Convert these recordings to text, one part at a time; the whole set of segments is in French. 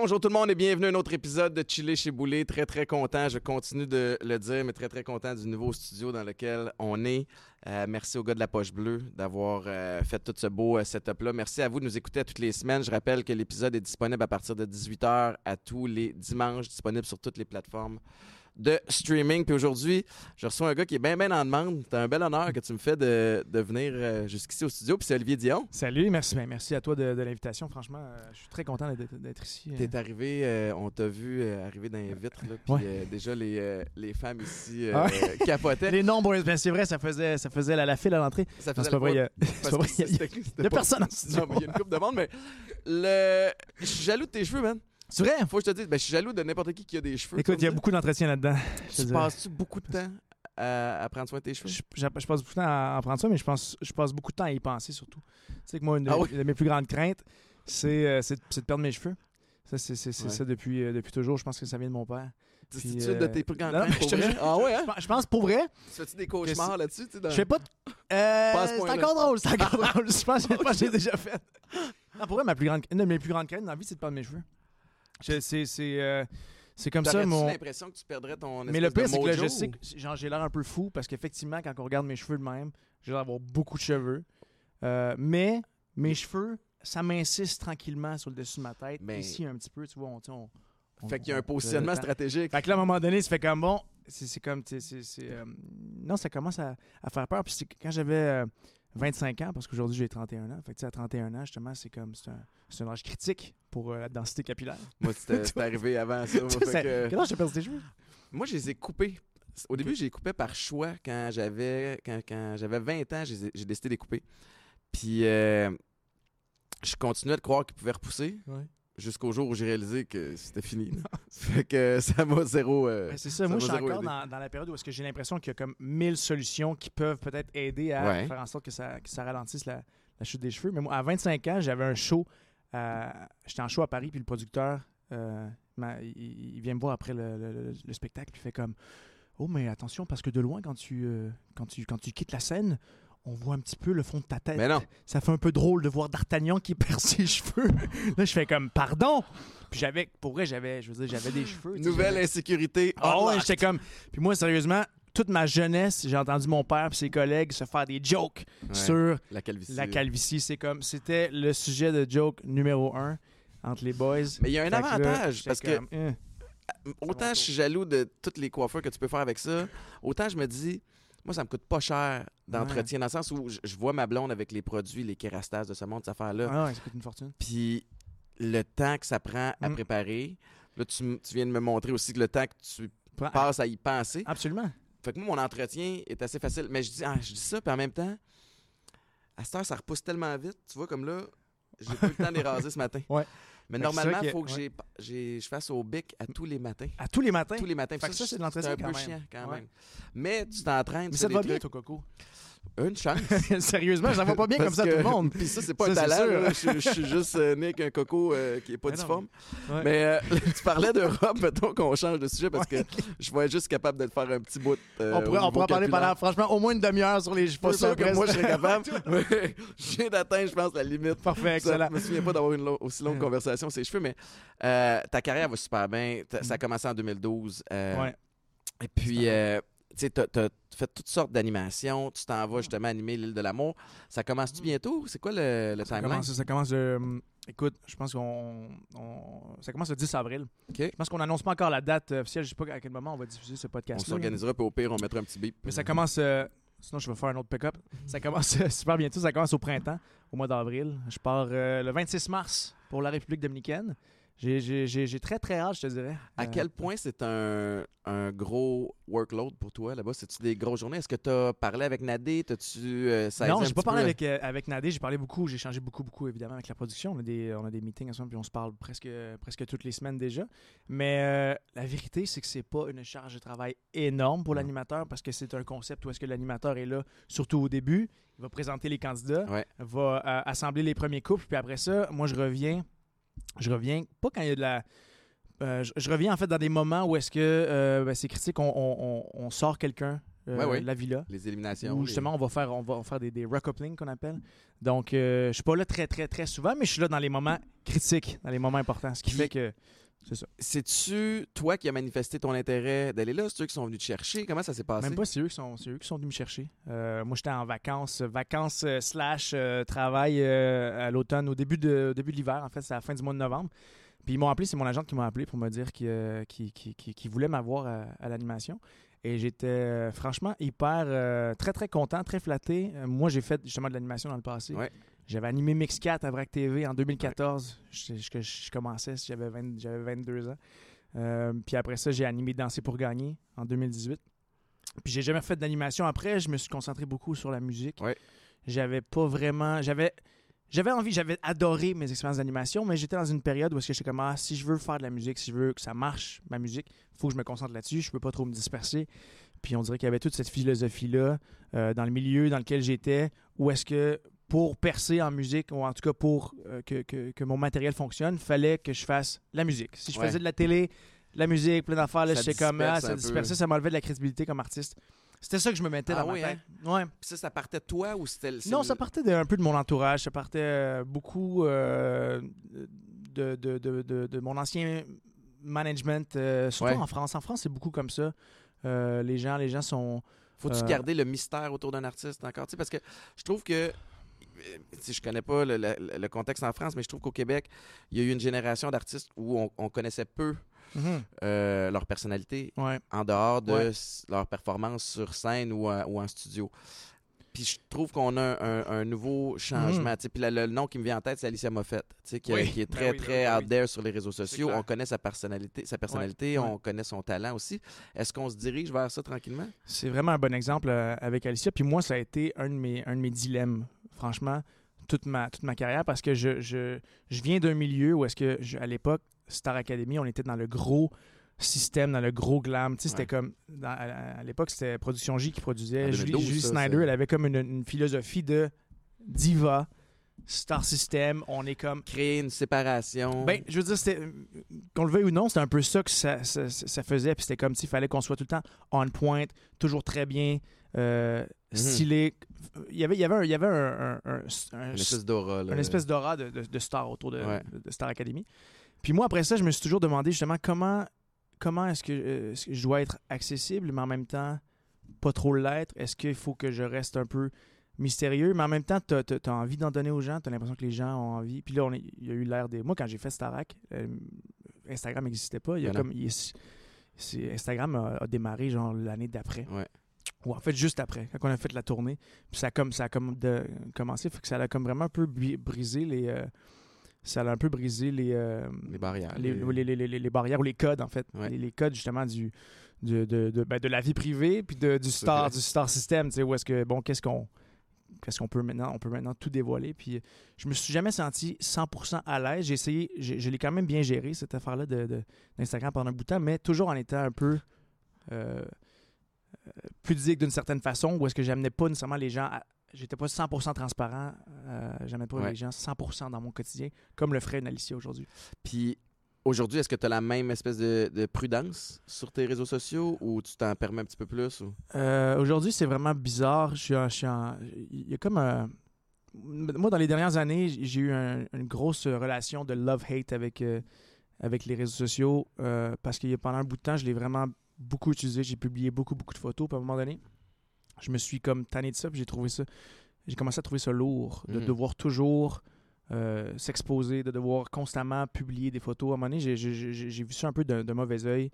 Bonjour tout le monde et bienvenue à un autre épisode de Chiller chez Boulet. Très très content, je continue de le dire, mais très très content du nouveau studio dans lequel on est. Euh, merci aux gars de la Poche Bleue d'avoir euh, fait tout ce beau euh, setup-là. Merci à vous de nous écouter toutes les semaines. Je rappelle que l'épisode est disponible à partir de 18h à tous les dimanches, disponible sur toutes les plateformes de streaming. Puis aujourd'hui, je reçois un gars qui est bien, bien en demande. C'est un bel honneur que tu me fais de, de venir euh, jusqu'ici au studio. Puis c'est Olivier Dion. Salut, merci, ben, merci à toi de, de l'invitation. Franchement, euh, je suis très content d'être- ici. euh. T'es arrivé, euh, on t'a vu arriver dans les vitres, là, puis Ouais. déjà les, les femmes ici Ah capotaient. Les nombres, ben, c'est vrai, ça faisait, ça faisait la, la file à l'entrée. Ça Non, faisait c'est pas vrai, il y a- personne en studio. Non, il y a une coupe de monde, mais le... je suis jaloux de tes cheveux, man. C'est vrai? Faut que je te dise, ben, je suis jaloux de n'importe qui qui a des cheveux. Écoute, il y a beaucoup d'entretien là-dedans. Tu passes-tu beaucoup de temps à, à prendre soin de tes cheveux? Je, je- je passe beaucoup de temps à en prendre ça, mais je, pense, je passe beaucoup de temps à y penser surtout. Tu sais que moi, une de, Ah oui? de mes plus grandes craintes, c'est euh, de- de perdre mes cheveux. Ça, c'est Ouais. ça depuis, euh, depuis toujours. Je pense que ça vient de mon père. Puis, de euh, tes plus grandes non, craintes pour vrai? Ah ouais, hein? Je pense- pour vrai, Tu fais-tu des cauchemars là-dessus? tu sais, dans- je fais pas. de- Euh, c'est encore drôle, c'est encore drôle. Je pense, je pense que j'ai déjà fait. Non, pour vrai, ma plus grande, une de mes plus grandes craintes dans la vie, c'est de perdre mes cheveux. C'est euh, c'est comme ça, mon. l'impression que tu perdrais ton Mais le pire, c'est que là, je sais que j'ai l'air un peu fou parce qu'effectivement, quand on regarde mes cheveux de même, j'ai l'air d'avoir beaucoup de cheveux. Euh, mais mes cheveux, ça m'insiste tranquillement sur le dessus de ma tête. Mais- Ici, un petit peu, tu vois, on. Fait qu'il y a un on- positionnement on- stratégique. Fait que là, à un moment donné, ça fait comme bon. C'est comme. euh, non, ça commence à, à faire peur. Puis quand j'avais euh, 25 ans, parce qu'aujourd'hui j'ai 31 ans. Fait que tu sais, à 31 ans, justement, c'est comme. C'est un, c'est un âge critique pour euh, la densité capillaire. Moi, c'était arrivé avant ça. moi, fait Ça- que- Quel âge t'as perdu tes cheveux? Moi, je les ai coupés. Au début, j'ai coupé par choix quand j'avais quand, quand j'avais 20 ans, j'ai j'ai décidé de les couper. Puis euh, je continuais de croire qu'ils pouvaient repousser jusqu'au jour où j'ai réalisé que c'était fini. fait que ça m'a zéro. euh, c'est ça. ça Moi, je suis encore dans, dans la période où est-ce que j'ai l'impression qu'il y a comme mille solutions qui peuvent peut-être aider à Ouais. faire en sorte que ça, que ça ralentisse la, la chute des cheveux. Mais moi, à 25 ans, j'avais un show. euh, J'étais en show à Paris, puis le producteur, euh, il, il vient me voir après le, le- le- le spectacle, puis il fait comme Oh, mais attention, parce que de loin, quand tu, quand tu, quand tu quittes la scène, on voit un petit peu le fond de ta tête. Mais non. Ça fait un peu drôle de voir D'Artagnan qui perd ses cheveux. Là, je fais comme Pardon? Puis j'avais, pour vrai, j'avais, je veux dire, j'avais des cheveux. Nouvelle insécurité. ouais, unlocked. j'étais comme. Puis moi, sérieusement, toute ma jeunesse, j'ai entendu mon père et ses collègues se faire des jokes Ouais, sur la calvitie. la calvitie. C'est comme, c'était le sujet de joke numéro un entre les boys. Mais il y a un Fait que là, avantage parce que Hein. autant je suis jaloux de toutes les coiffeurs que tu peux faire avec ça, autant je me dis, moi, ça me coûte pas cher d'entretien, dans le sens où je, je vois ma blonde avec les produits, les kérastas de ce monde, cette affaire-là. Ah ouais, ça coûte une fortune. Puis le temps que ça prend à Mm. préparer, là, tu, viens de me montrer aussi que le temps que tu Prends- passes à y penser. Absolument. Fait que moi, mon entretien est assez facile. Mais je dis, ah, je dis ça, puis en même temps, à cette heure, ça repousse tellement vite. Tu vois, comme là, j'ai pas eu le temps de les raser ce matin. Ouais. Mais normalement, c'est il ça faut que j'ai- je fasse au bic à tous les matins. À tous les matins? Tous les matins. Fait que ça, c'est de l'entretien un quand peu même. chiant quand Ouais. même. Mais tu t'entraînes. Mais ça te va bien, toi, Coco. Une chance. Sérieusement, ça va pas bien comme ça à tout que- le monde. Puis ça, c'est pas Ça, un talent. Je, je suis juste euh, né avec un coco euh, qui est pas difforme. Ouais. Mais euh, tu parlais d'Europe, mettons qu'on change de sujet parce que je vais être juste capable de le faire un petit bout. euh, on pourrait, on pourrait en parler pendant, franchement, au moins une demi-heure sur les. Pas sûr que moi je ça- serais capable. mais je viens d'atteindre, je pense, la limite. Parfait, Ça, excellent. je me souviens pas d'avoir une aussi longue conversation sur les cheveux, mais ta carrière va super bien. Ça a commencé en 2012. euh, Ouais. Et puis, euh, tu t'as fait toutes sortes d'animations. Tu t'en vas justement animer l'île de l'amour. Ça commence-tu bientôt? C'est quoi le, le Ça timeline? commence, ça commence le- écoute, je pense qu'on. on- ça commence le 10 avril. Je pense qu'on n'annonce pas encore la date euh, officielle. Je sais pas à quel moment on va diffuser ce On podcast. s'organisera, puis au pire, on mettra un petit bip. Mais ça commence. euh, sinon, je vais faire un autre pick-up. Ça commence euh, super bientôt. Ça commence au printemps, au mois d'avril. Je pars euh, le 26 mars pour la République dominicaine. J'ai- très, très hâte, je te dirais. À Euh, quel point c'est un, un gros workload pour toi là-bas? C'est-tu des grosses journées? Est-ce que tu as parlé avec Nadé? T'as-tu euh, Non, j'ai pas parlé peu- avec, euh, avec Nadé, j'ai parlé beaucoup, j'ai échangé beaucoup, beaucoup évidemment avec la production. On a des, on a des meetings ensemble, puis on se parle presque, presque toutes les semaines déjà. Mais euh, la vérité, c'est que c'est pas une charge de travail énorme pour l'animateur parce que c'est un concept où est-ce que l'animateur est là, surtout au début, il va présenter les candidats, Ouais. va euh, assembler les premiers couples, puis après ça, moi je reviens je reviens, pas quand il y a de la. euh, je, je reviens en fait dans des moments où est-ce que euh, ben, c'est critique, on, on- on- on sort quelqu'un euh, Ouais, ouais. de la villa. Les éliminations. Où les- justement, on va faire, on va faire des, des recouplings qu'on appelle. Donc, euh, je suis pas là très, très, très souvent, mais je suis là dans les moments critiques, dans les moments importants. Ce qui Puis- fait que. C'est ça. C'est-tu toi qui as manifesté ton intérêt d'aller là? C'est eux qui sont venus te chercher? Comment ça s'est passé? Même pas, c'est eux, qui sont- c'est eux qui sont venus me chercher. Euh, moi, j'étais en vacances, vacances euh, slash euh, travail euh, à l'automne, au début de, au début de l'hiver, en fait, c'est à la fin du mois de novembre. Puis ils m'ont appelé, c'est mon agent qui m'a appelé pour me dire qu'il qu'il- qu'il- qu'il- voulait m'avoir à, à l'animation. Et j'étais franchement hyper, très très content, très flatté. Moi, j'ai fait justement de l'animation dans le passé. Ouais. J'avais animé Mix4 à VRAC TV en 2014. Je, je- je commençais, j'avais 20 j'avais 22 ans. Euh, puis après ça, j'ai animé Danser pour gagner en 2018. Puis j'ai jamais fait d'animation après. Je me suis concentré beaucoup sur la musique. Ouais. J'avais pas vraiment. J'avais. J'avais envie, j'avais adoré mes expériences d'animation, mais j'étais dans une période où est-ce que j'étais comme ah, si je veux faire de la musique, si je veux que ça marche, ma musique, faut que je me concentre là-dessus, je peux pas trop me disperser. Puis on dirait qu'il y avait toute cette philosophie-là euh, dans le milieu dans lequel j'étais, où est-ce que pour percer en musique, ou en tout cas pour euh, que, que- que mon matériel fonctionne, fallait que je fasse la musique. Si je Ouais. faisais de la télé, la musique, plein d'affaires, là, Ça j'étais comme disperse ah, un ça peu. dispersait, ça m'enlevait de la crédibilité comme artiste. C'était ça que je me mettais Ah dans oui, ma tête. Ouais. Puis ça, ça partait de toi ou c'était le. Non, ça partait de- un peu de mon entourage. Ça partait euh, beaucoup euh, de, de, de, mon ancien management, euh, surtout Ouais. en France. En France, c'est beaucoup comme ça. Les gens, les gens sont. Faut-tu garder le mystère autour d'un artiste encore? Tu sais, parce que je trouve que. Euh, Si je connais pas le, le- le contexte en France, mais je trouve qu'au Québec, il y a eu une génération d'artistes où on, on connaissait peu euh, leur personnalité Ouais. en dehors de Ouais. leur performance sur scène ou, en- ou en studio. Puis je trouve qu'on a un, un nouveau changement. Sais, Puis le, nom qui me vient en tête, c'est Alicia Moffett, qui. Oui. qui est Ben très, oui, très ben out there sur les réseaux sociaux. On connaît sa personnalité, sa personnalité ouais. on connaît son talent aussi. Est-ce qu'on se dirige vers ça tranquillement? C'est vraiment un bon exemple euh, avec Alicia. Puis moi, ça a été un de mes, un de mes dilemmes, franchement, toute ma, toute ma carrière, parce que je, je, je viens d'un milieu où est-ce que, je- à l'époque, Star Academy, on était dans le gros système, dans le gros glam. Tu sais, c'était comme, dans- à, à l'époque, c'était Production J qui produisait. 2012, Julie, Julie ça, Snyder, elle avait comme une, une philosophie de diva, Star System. On est comme, Créer une séparation. ben, je veux dire, c'était, qu'on le veuille ou non, c'était un peu ça que ça, ça- ça faisait. Puis c'était comme s'il fallait qu'on soit tout le temps on point, toujours très bien, euh, Mhm. stylé. Il y avait, il y avait, un, il y avait un, un- un- un- une espèce d'aura. une espèce d'aura de, de- de star autour de, Ouais. de Star Academy. Puis moi, après ça, je me suis toujours demandé justement comment, comment est-ce que, euh, est-ce que je dois être accessible, mais en même temps, pas trop l'être? Est-ce qu'il faut que je reste un peu mystérieux, mais en même temps, tu as, envie d'en donner aux gens, tu as l'impression que les gens ont envie. Puis là, on est- il y a eu l'air des. Moi, quand j'ai fait Starac, euh, Instagram n'existait pas. Il y a non. comme, il est- c'est- Instagram a, a démarré genre l'année d'après. Ouais. Ou en fait, juste après, quand on a fait la tournée. Puis ça a comme, ça a comme de, commencé, fait que ça a comme vraiment un peu bri- brisé les. euh, ça a un peu brisé les, euh, Les barrières. les, barrières ou les codes, en fait. Ouais. Les, codes, justement, du, de, de, de, ben, de la vie privée, puis de, du, star, du star system. Où est-ce que, bon, qu'est-ce qu'on. Qu'est-ce qu'on peut maintenant? On peut maintenant tout dévoiler. Puis je me suis jamais senti 100% à l'aise. J'ai essayé, je l'ai quand même bien géré, cette affaire-là de, de- d'Instagram pendant un bout de temps, mais toujours en étant un peu euh, euh, pudique d'une certaine façon, où est-ce que j'amenais pas nécessairement les gens à- J'étais pas 100% transparent, euh, j'amenais pas Ouais. les gens 100% dans mon quotidien, comme le ferait une Alicia aujourd'hui. Puis aujourd'hui, est-ce que tu as la même espèce de, de prudence sur tes réseaux sociaux ou tu t'en permets un petit peu plus? Ou... Euh, Aujourd'hui, c'est vraiment bizarre. Je suis en- je suis en- Il y a comme un. Moi, dans les dernières années, j'ai eu un- une grosse relation de love-hate avec, euh, avec les réseaux sociaux euh, parce que pendant un bout de temps, je l'ai vraiment beaucoup utilisé. J'ai publié beaucoup, beaucoup de photos. Puis à un moment donné, je me suis comme tanné de ça. Puis j'ai trouvé ça. J'ai commencé à trouver ça lourd de Mhm. devoir toujours euh, s'exposer, de devoir constamment publier des photos. À un moment donné, j'ai- vu ça un peu d'un mauvais œil.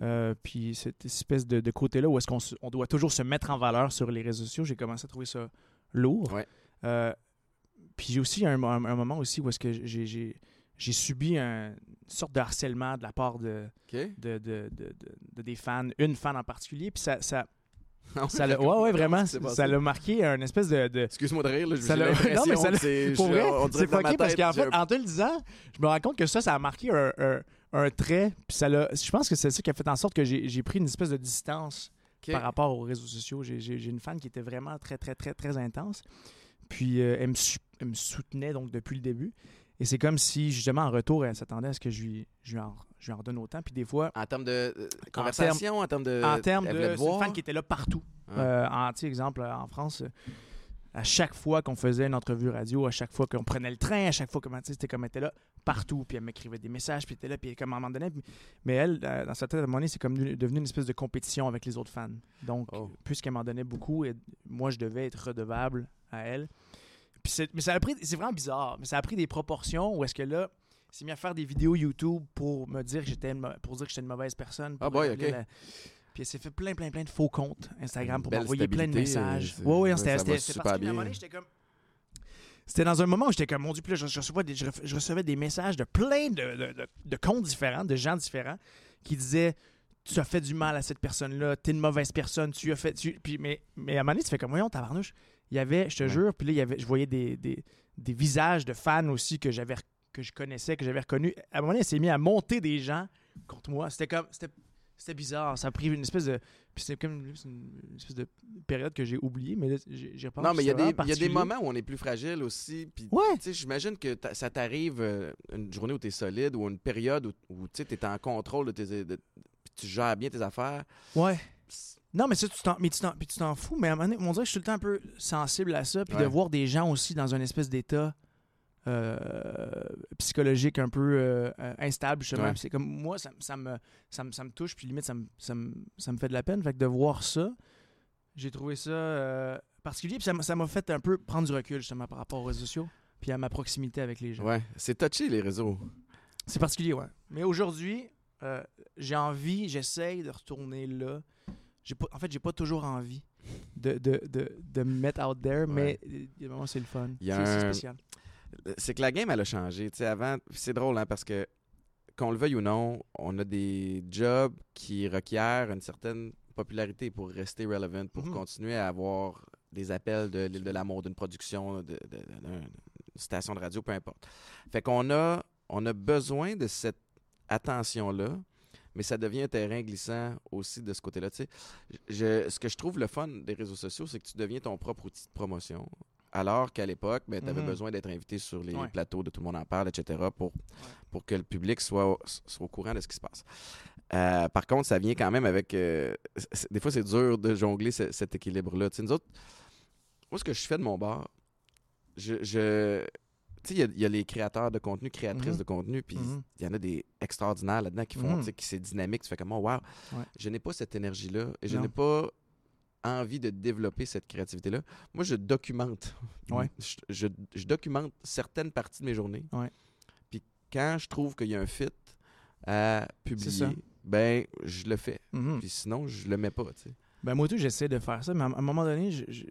Euh, puis cette espèce de, de côté-là où est-ce qu'on on doit toujours se mettre en valeur sur les réseaux sociaux, j'ai commencé à trouver ça lourd. Ouais. Euh, puis j'ai aussi un, un- un moment aussi où est-ce que j'ai- subi un- une sorte de harcèlement de la part de, de, de- de- de- de des fans, une fan en particulier. Puis ça, ça, ça l'a- ouais, ouais, vraiment, ça l'a marqué un espèce de- de, Excuse-moi de rire, là, Ça l'impression Non, mais ça que pour vrai, c'est fucké parce qu'en fait, en te le disant, je me rends compte que ça, ça a marqué un, un- un trait. Puis ça l'a. Je pense que c'est ça qui a fait en sorte que j'ai pris une espèce de distance par rapport aux réseaux sociaux. J'ai- une fan qui était vraiment très, très, très, très intense. Puis euh, elle, me elle me soutenait donc depuis le début. Et c'est comme si, justement, en retour, elle s'attendait à ce que je lui, je lui, en, je lui en redonne autant. Puis des fois, En termes de euh, conversation, en termes de. en termes de. voulait te C'est une voir? fan qui était là partout. Ah. Euh, en, exemple, en France, euh, à chaque fois qu'on faisait une entrevue radio, à chaque fois qu'on prenait le train, à chaque fois que c'était comme elle était là partout, puis elle m'écrivait des messages, puis elle était là, puis comme à un moment donné, puis- mais elle, euh, dans sa tête, à un moment donné, c'est comme devenu une espèce de compétition avec les autres fans. Donc, Oh. puisqu'elle m'en donnait beaucoup, et moi, je devais être redevable à elle. Puis mais ça a pris, c'est vraiment bizarre, mais ça a pris des proportions où est-ce que là, s'est mis à faire des vidéos YouTube pour me dire que j'étais pour dire que j'étais une mauvaise personne. Ah boy, ok. la- Puis elle s'est fait plein, plein, plein de faux comptes Instagram pour m'envoyer plein de messages. euh, Oui, oui, ouais, c'était un moment donné, j'étais comme. C'était dans un moment où j'étais comme, mon Dieu, puis là, je, je recevais des, je recevais des messages de plein de, de- de- de comptes différents, de gens différents, qui disaient Tu as fait du mal à cette personne-là, t'es une mauvaise personne, tu as fait. tu- Puis, mais, mais à un moment donné, tu fais comme, voyons, tabarnouche. Il y avait, je te Ouais. jure, puis là, il y avait, je voyais des, des, des visages de fans aussi que j'avais que je connaissais, que j'avais reconnus. À un moment donné, elle s'est mis à monter des gens contre moi. C'était comme. C'était c'était bizarre. Ça a pris une espèce de. Puis c'est comme une une espèce de période que j'ai oubliée, mais là, j'ai repensé. Non, mais il y, a des- moments où on est plus fragile aussi. Puis, Ouais. tu sais, j'imagine que ça t'arrive euh, une journée où tu es solide ou une période où, où tu es en contrôle de tes. de- puis tu gères bien tes affaires. Ouais. Non, mais ça, tu t'en, mais tu t'en, puis tu t'en fous. Mais à un moment donné, on dirait que je suis tout le temps un peu sensible à ça. Puis de voir des gens aussi dans un espèce d'état euh, psychologique un peu euh, instable, justement. Ouais. C'est comme, moi, ça, ça me, ça, me, ça me touche. Puis limite, ça me, ça, me, ça me fait de la peine. Fait que de voir ça, j'ai trouvé ça euh, particulier. Puis ça, m'a- fait un peu prendre du recul, justement, par rapport aux réseaux sociaux. Puis à ma proximité avec les gens. Ouais. C'est touché, les réseaux. C'est particulier, ouais. Mais aujourd'hui, j'ai envie, j'essaye de retourner là. J'ai pas, en fait, j'ai pas toujours envie de, de, de, de me mettre out there, mais des moments, c'est le fun. C'est- c'est un- spécial. C'est que la game, elle a changé. Tu sais, avant, c'est drôle, hein, parce que, qu'on le veuille ou non, on a des jobs qui requièrent une certaine popularité pour rester relevant, pour Mhm. continuer à avoir des appels de l'île de l'amour, d'une production, de, de- de- d'une station de radio, peu importe. Fait qu'on a, on a besoin de cette attention-là, mais ça devient un terrain glissant aussi de ce côté-là. Tu sais, je, ce que je trouve le fun des réseaux sociaux, c'est que tu deviens ton propre outil de promotion. Alors qu'à l'époque, ben, tu avais Mhm. besoin d'être invité sur les Ouais. plateaux de Tout le monde en parle, etc., pour, pour que le public soit, au- soit au courant de ce qui se passe. Euh, par contre, ça vient quand même avec. euh, des fois, c'est dur de jongler ce- cet équilibre-là. Tu sais, nous autres, moi, ce que je fais de mon bar, je. je tu sais, il y a- il y, a les créateurs de contenu, créatrices Mhm. de contenu, puis il Mhm. y en a des extraordinaires là-dedans qui font, tu sais, qui c'est dynamique. Tu fais comme, oh, wow, Ouais. je n'ai pas cette énergie-là et je n'ai pas envie de développer cette créativité-là. Moi, je documente. Ouais. Je, je- je documente certaines parties de mes journées. Ouais. Puis quand je trouve qu'il y a un fit à publier, ben, je le fais. Mhm. Puis sinon, je le mets pas, tu sais. Ben, moi, tout, j'essaie de faire ça, mais à un moment donné, je, je-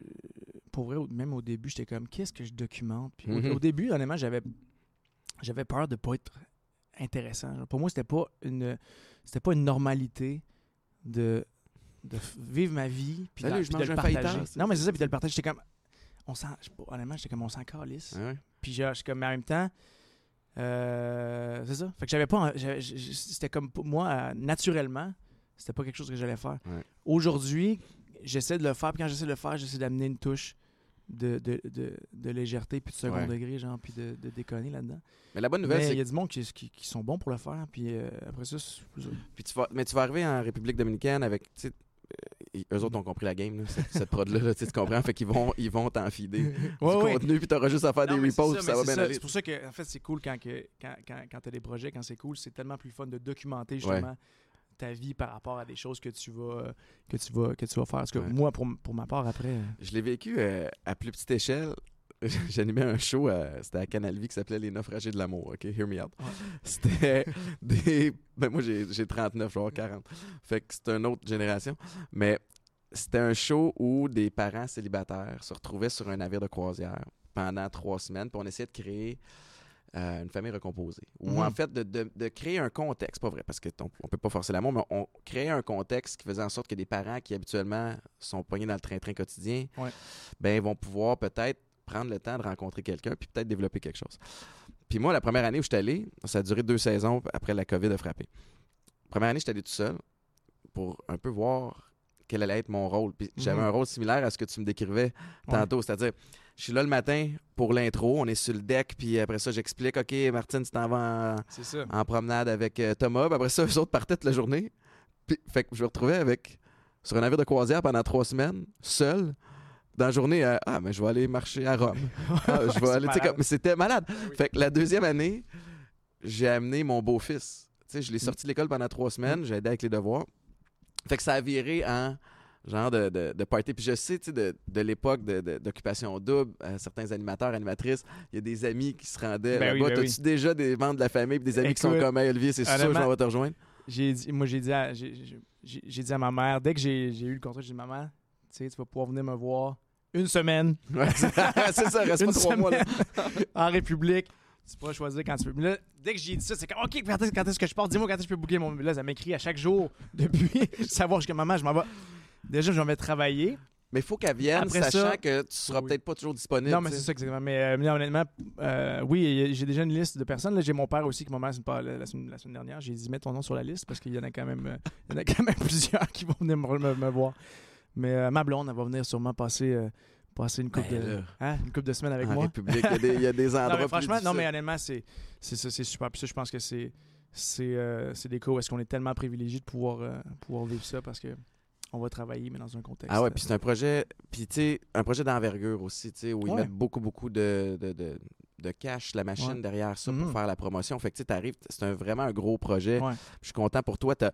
pour vrai, même au début, j'étais comme, qu'est-ce que je documente? Puis au- Mhm. au, début, honnêtement, j'avais, j'avais peur de pas être intéressant. Pour moi, c'était pas une, c'était pas une normalité de, de vivre ma vie puis, Salut, de, je puis de mange le un partager. Non, mais c'est ça, puis de le partager. J'étais comme, on s'en, honnêtement, j'étais comme, on s'en calisse. Ouais? Puis je suis comme, mais en même temps, euh, c'est ça. Fait que j'avais pas, c'était comme moi, euh, naturellement, c'était pas quelque chose que j'allais faire. Ouais. Aujourd'hui, j'essaie de le faire, puis quand j'essaie de le faire, j'essaie d'amener une touche de, de, de, de légèreté, puis de second Ouais. degré, genre, puis de, de déconner là-dedans. Mais la bonne nouvelle, c'est il y a du monde qui, qui, qui sont bons pour le faire, puis euh, après ça, c'est- puis tu vas, mais tu vas arriver en République dominicaine avec, euh, eux autres ont compris la game, là, cette, cette prod-là, là, tu comprends? Fait qu'ils vont, ils vont t'en fider du Ouais, contenu, puis t'auras juste à faire Non, des reposts, ça, mais va bien aller. C'est pour ça que, en fait, c'est cool quand, que, quand, quand, quand tu as des projets, quand c'est cool, c'est tellement plus fun de documenter justement ta vie par rapport à des choses que tu vas, que tu vas, que tu vas faire. Parce que Ouais. moi, pour, pour ma part, après. euh, Je l'ai vécu euh, à plus petite échelle. J'animais un show, euh, c'était à Canal Vie qui s'appelait Les Naufragés de l'amour, OK? Hear me out. C'était des... Ben moi, j'ai j'ai 39, je vais avoir 40. Fait que c'est une autre génération. Mais c'était un show où des parents célibataires se retrouvaient sur un navire de croisière pendant trois semaines, puis on essayait de créer euh, une famille recomposée. Ou Mhm. en fait, de, de- de créer un contexte, pas vrai, parce qu'on on peut pas forcer l'amour, mais on créait un contexte qui faisait en sorte que des parents qui habituellement sont pognés dans le train-train quotidien, Ouais. ben, vont pouvoir peut-être prendre le temps de rencontrer quelqu'un puis peut-être développer quelque chose. Puis moi, la première année où je suis allé, ça a duré deux saisons après la COVID a frappé. Première année, j'étais allé tout seul pour un peu voir quel allait être mon rôle. Puis j'avais Mhm. un rôle similaire à ce que tu me décrivais tantôt, c'est-à-dire, je suis là le matin pour l'intro, on est sur le deck, puis après ça, j'explique, OK, Martine, tu t'en vas en promenade avec euh, Thomas. Puis après ça, eux autres partaient toute la journée. Puis, fait que je me retrouvais avec, sur un navire de croisière pendant trois semaines, seul. Dans la journée, euh, ah, mais je vais aller marcher à Rome. Ah, je vais aller, comme- mais c'était malade. oui. Fait que la deuxième année, j'ai amené mon beau-fils. Tu sais, je l'ai Mm. sorti de l'école pendant trois semaines, j'ai aidé avec les devoirs. Fait que ça a viré en genre de, de, de party. Puis je sais, tu sais, de, de l'époque d'occupation double, euh, certains animateurs, animatrices, il y a des amis qui se rendaient Ben oui, là-bas. ben T'as-tu déjà des membres de la famille puis des amis qui sont comme hey, Olivier, c'est sûr, je honnêtement- m'en vais te rejoindre? J'ai dit, moi, j'ai dit, à, j'ai, dit à ma mère, dès que j'ai, j'ai eu le contrat, j'ai dit, maman, tu sais, tu vas pouvoir venir me voir une semaine, Ouais, c'est ça, reste une pas trois mois là. en République. Tu pourras choisir quand tu veux. Mais là, dès que j'ai dit ça, c'est comme, OK, quand est-ce, quand est-ce que je pars? Dis-moi quand est-ce que je peux booker mon. Là, ça m'écrit à chaque jour depuis savoir jusqu'à maman, je m'en vais. Déjà, je m'en vais travailler. Mais il faut qu'elle vienne, Après sachant ça- que tu seras Oui. peut-être pas toujours disponible. Non, mais c'est ça exactement. Mais, euh, mais honnêtement, euh, oui, j'ai déjà une liste de personnes. Là, j'ai mon père aussi qui m'a dit la, la, semaine, la semaine dernière. J'ai dit mets ton nom sur la liste parce qu'il y en a quand même, euh, il y en a quand même plusieurs qui vont venir me, me- me voir. Mais euh, ma blonde, elle va venir sûrement passer, euh, passer une couple Ben de, hein, une couple de semaines avec En moi. République, il y a des, il y a des endroits Non, mais plus franchement, non, mais honnêtement, c'est c'est ça, c'est super. Puis ça, je pense que c'est c'est euh, c'est des cas où est-ce qu'on est tellement privilégié de pouvoir euh, pouvoir vivre ça parce que on va travailler mais dans un contexte. Ah ouais, puis c'est un projet, puis tu sais, un projet d'envergure aussi, tu sais, où ils Ouais. mettent beaucoup, beaucoup de, de, de, de cash, la machine Ouais. derrière ça Mhm. pour faire la promotion. Fait que tu sais, t'arrives, c'est un, vraiment un gros projet. Ouais. Je suis content pour toi. Tu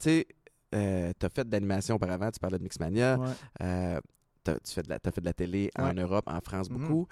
sais, euh, t'as fait de l'animation auparavant, tu parlais de Mixmania. ouais. Euh, tu fais de la, fait de la télé en. Europe, en France Mhm. beaucoup.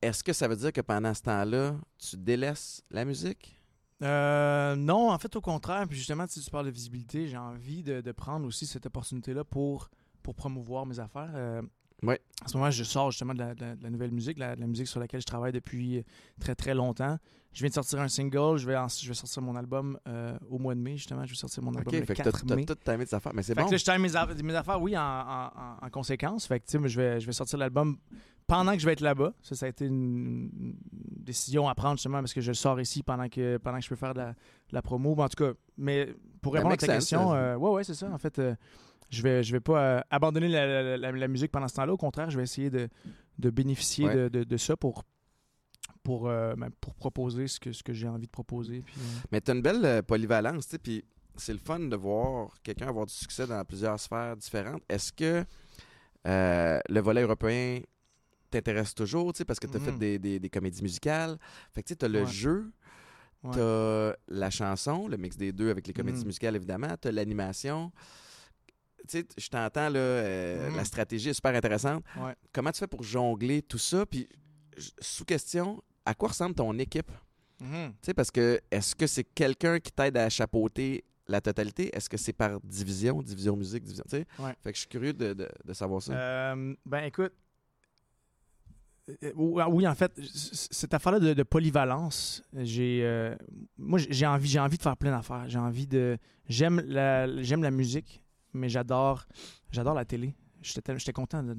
Est-ce que ça veut dire que pendant ce temps-là, tu délaisses la musique? Euh, non, en fait, au contraire. Puis justement, si tu parles de visibilité, j'ai envie de, de prendre aussi cette opportunité-là pour, pour promouvoir mes affaires. Ouais. En ce moment, je sors justement de la, de la- de la nouvelle musique, la, de la musique sur laquelle je travaille depuis très très longtemps. Je viens de sortir un single, je vais, en- je vais sortir mon album euh, au mois de mai, justement. Je vais sortir mon album OK, le fait que 4 t'as, t'as mai. tout timé tes affaires. Mais c'est bon. que là, je time mes, aff- mes affaires, oui, en, en- en- en conséquence. Fait que, tu sais, moi, je vais, je vais sortir l'album pendant que je vais être là-bas. Ça, ça a été une, une décision à prendre, justement, parce que je le sors ici pendant que, pendant que je peux faire de la, de la promo. En tout cas, mais pour répondre à ta sense, question, ça. euh, ouais, ouais, c'est ça. En fait, euh, je vais, je vais pas euh, abandonner la, la- la- la musique pendant ce temps-là. Au contraire, je vais essayer de, de bénéficier Ouais. de, de- de ça pour, pour, euh, ben, pour proposer ce que, ce que j'ai envie de proposer. Puis, euh, Mais tu as une belle euh, polyvalence, tu sais, puis c'est le fun de voir quelqu'un avoir du succès dans plusieurs sphères différentes. Est-ce que le volet européen t'intéresse toujours, tu sais, parce que tu as fait Mhm. des, des- des comédies musicales? Fait que tu sais, as le Ouais. jeu, ouais. tu as la chanson, le mix des deux avec les comédies Mhm. musicales, évidemment, tu as l'animation. Tu sais, je t'entends, là, euh, la stratégie est super intéressante. Ouais. Comment tu fais pour jongler tout ça? Puis, sous question, à quoi ressemble ton équipe? Mhm. Parce que est-ce que c'est quelqu'un qui t'aide à chapeauter la totalité? Est-ce que c'est par division, division musique, division? Ouais. Fait que je suis curieux de, de- de savoir ça. Euh, ben écoute, euh, oui, oui, en fait, cette affaire-là de, de polyvalence, j'ai, euh, moi j'ai envie, j'ai envie de faire plein d'affaires. J'ai envie de, j'aime la, j'aime la musique, mais j'adore, j'adore la télé. J'étais, content de-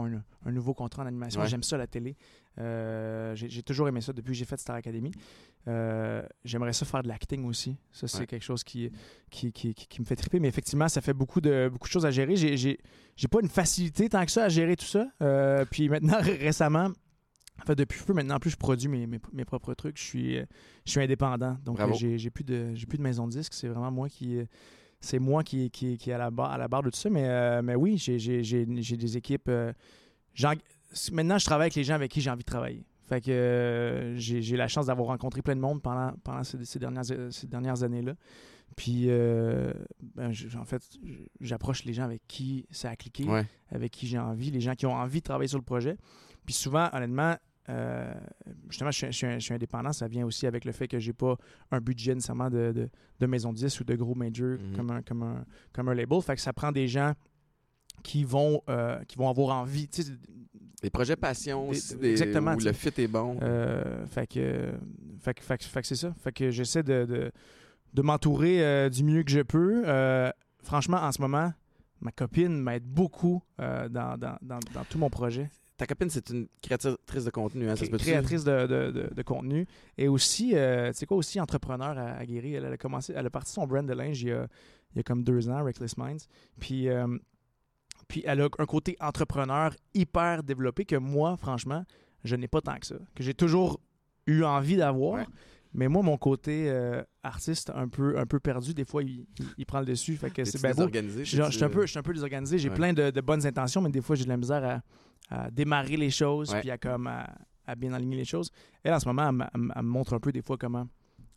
un, un nouveau contrat en animation. Ouais. J'aime ça la télé. Euh, j'ai, toujours aimé ça depuis que j'ai fait Star Academy. Euh, j'aimerais ça faire de l'acting aussi. Ça c'est Ouais. quelque chose qui, qui, qui, qui- qui me fait triper. Mais effectivement, ça fait beaucoup de beaucoup de choses à gérer. J'ai, pas une facilité tant que ça à gérer tout ça. Euh, puis maintenant, récemment, en fait, depuis peu, maintenant, en plus, je produis mes, mes, mes propres trucs. Je suis, je suis indépendant. Donc, j'ai, plus de, plus de maison de disque. C'est vraiment moi qui, c'est moi qui, qui, qui est à la, barre, à la barre de tout ça. Mais, euh, mais oui, j'ai, des équipes. euh, maintenant, je travaille avec les gens avec qui j'ai envie de travailler. Fait que euh, j'ai, la chance d'avoir rencontré plein de monde pendant, pendant ces, ces dernières, ces dernières années-là. Puis, euh, ben, en fait, j'approche les gens avec qui ça a cliqué Ouais. avec qui j'ai envie, les gens qui ont envie de travailler sur le projet. Puis souvent, honnêtement, euh, justement, je suis, je suis- je suis indépendant. Ça vient aussi avec le fait que j'ai pas un budget nécessairement de, de, de maison de 10 ou de gros major Mhm. comme, un, comme, un, comme un label. Fait que ça prend des gens qui vont, euh, qui vont avoir envie. tu sais, Des projets passion Des- aussi, des- exactement, où le fit est bon. euh, fait que, fait que, fait que- fait que c'est ça. Fait que j'essaie de, de, de m'entourer euh, du mieux que je peux. Euh, franchement, en ce moment, ma copine m'aide beaucoup dans, dans, dans, dans tout mon projet. Ta copine, c'est une créatrice de contenu, hein, ça se peut créatrice de, de, de, contenu et aussi, tu sais quoi, aussi entrepreneur à, à Guéry. Elle, a commencé, elle a parti son brand de linge il y a, il y a comme deux ans, Reckless Minds. Puis, Puis elle a un côté entrepreneur hyper développé que moi, franchement, je n'ai pas tant que ça. Que j'ai toujours eu envie d'avoir. Ouais. Mais moi, mon côté euh, artiste un peu, un peu perdu, des fois, il, prend le dessus. Fait que c'est bien beau. désorganisé? Je, je suis un peu, je suis un peu désorganisé. J'ai Ouais. plein de, de bonnes intentions, mais des fois, j'ai de la misère à, à démarrer les choses, Ouais. puis à, comme, à, à bien aligner les choses. Elle, en ce moment, elle, me- elle me- elle me montre un peu des fois comment,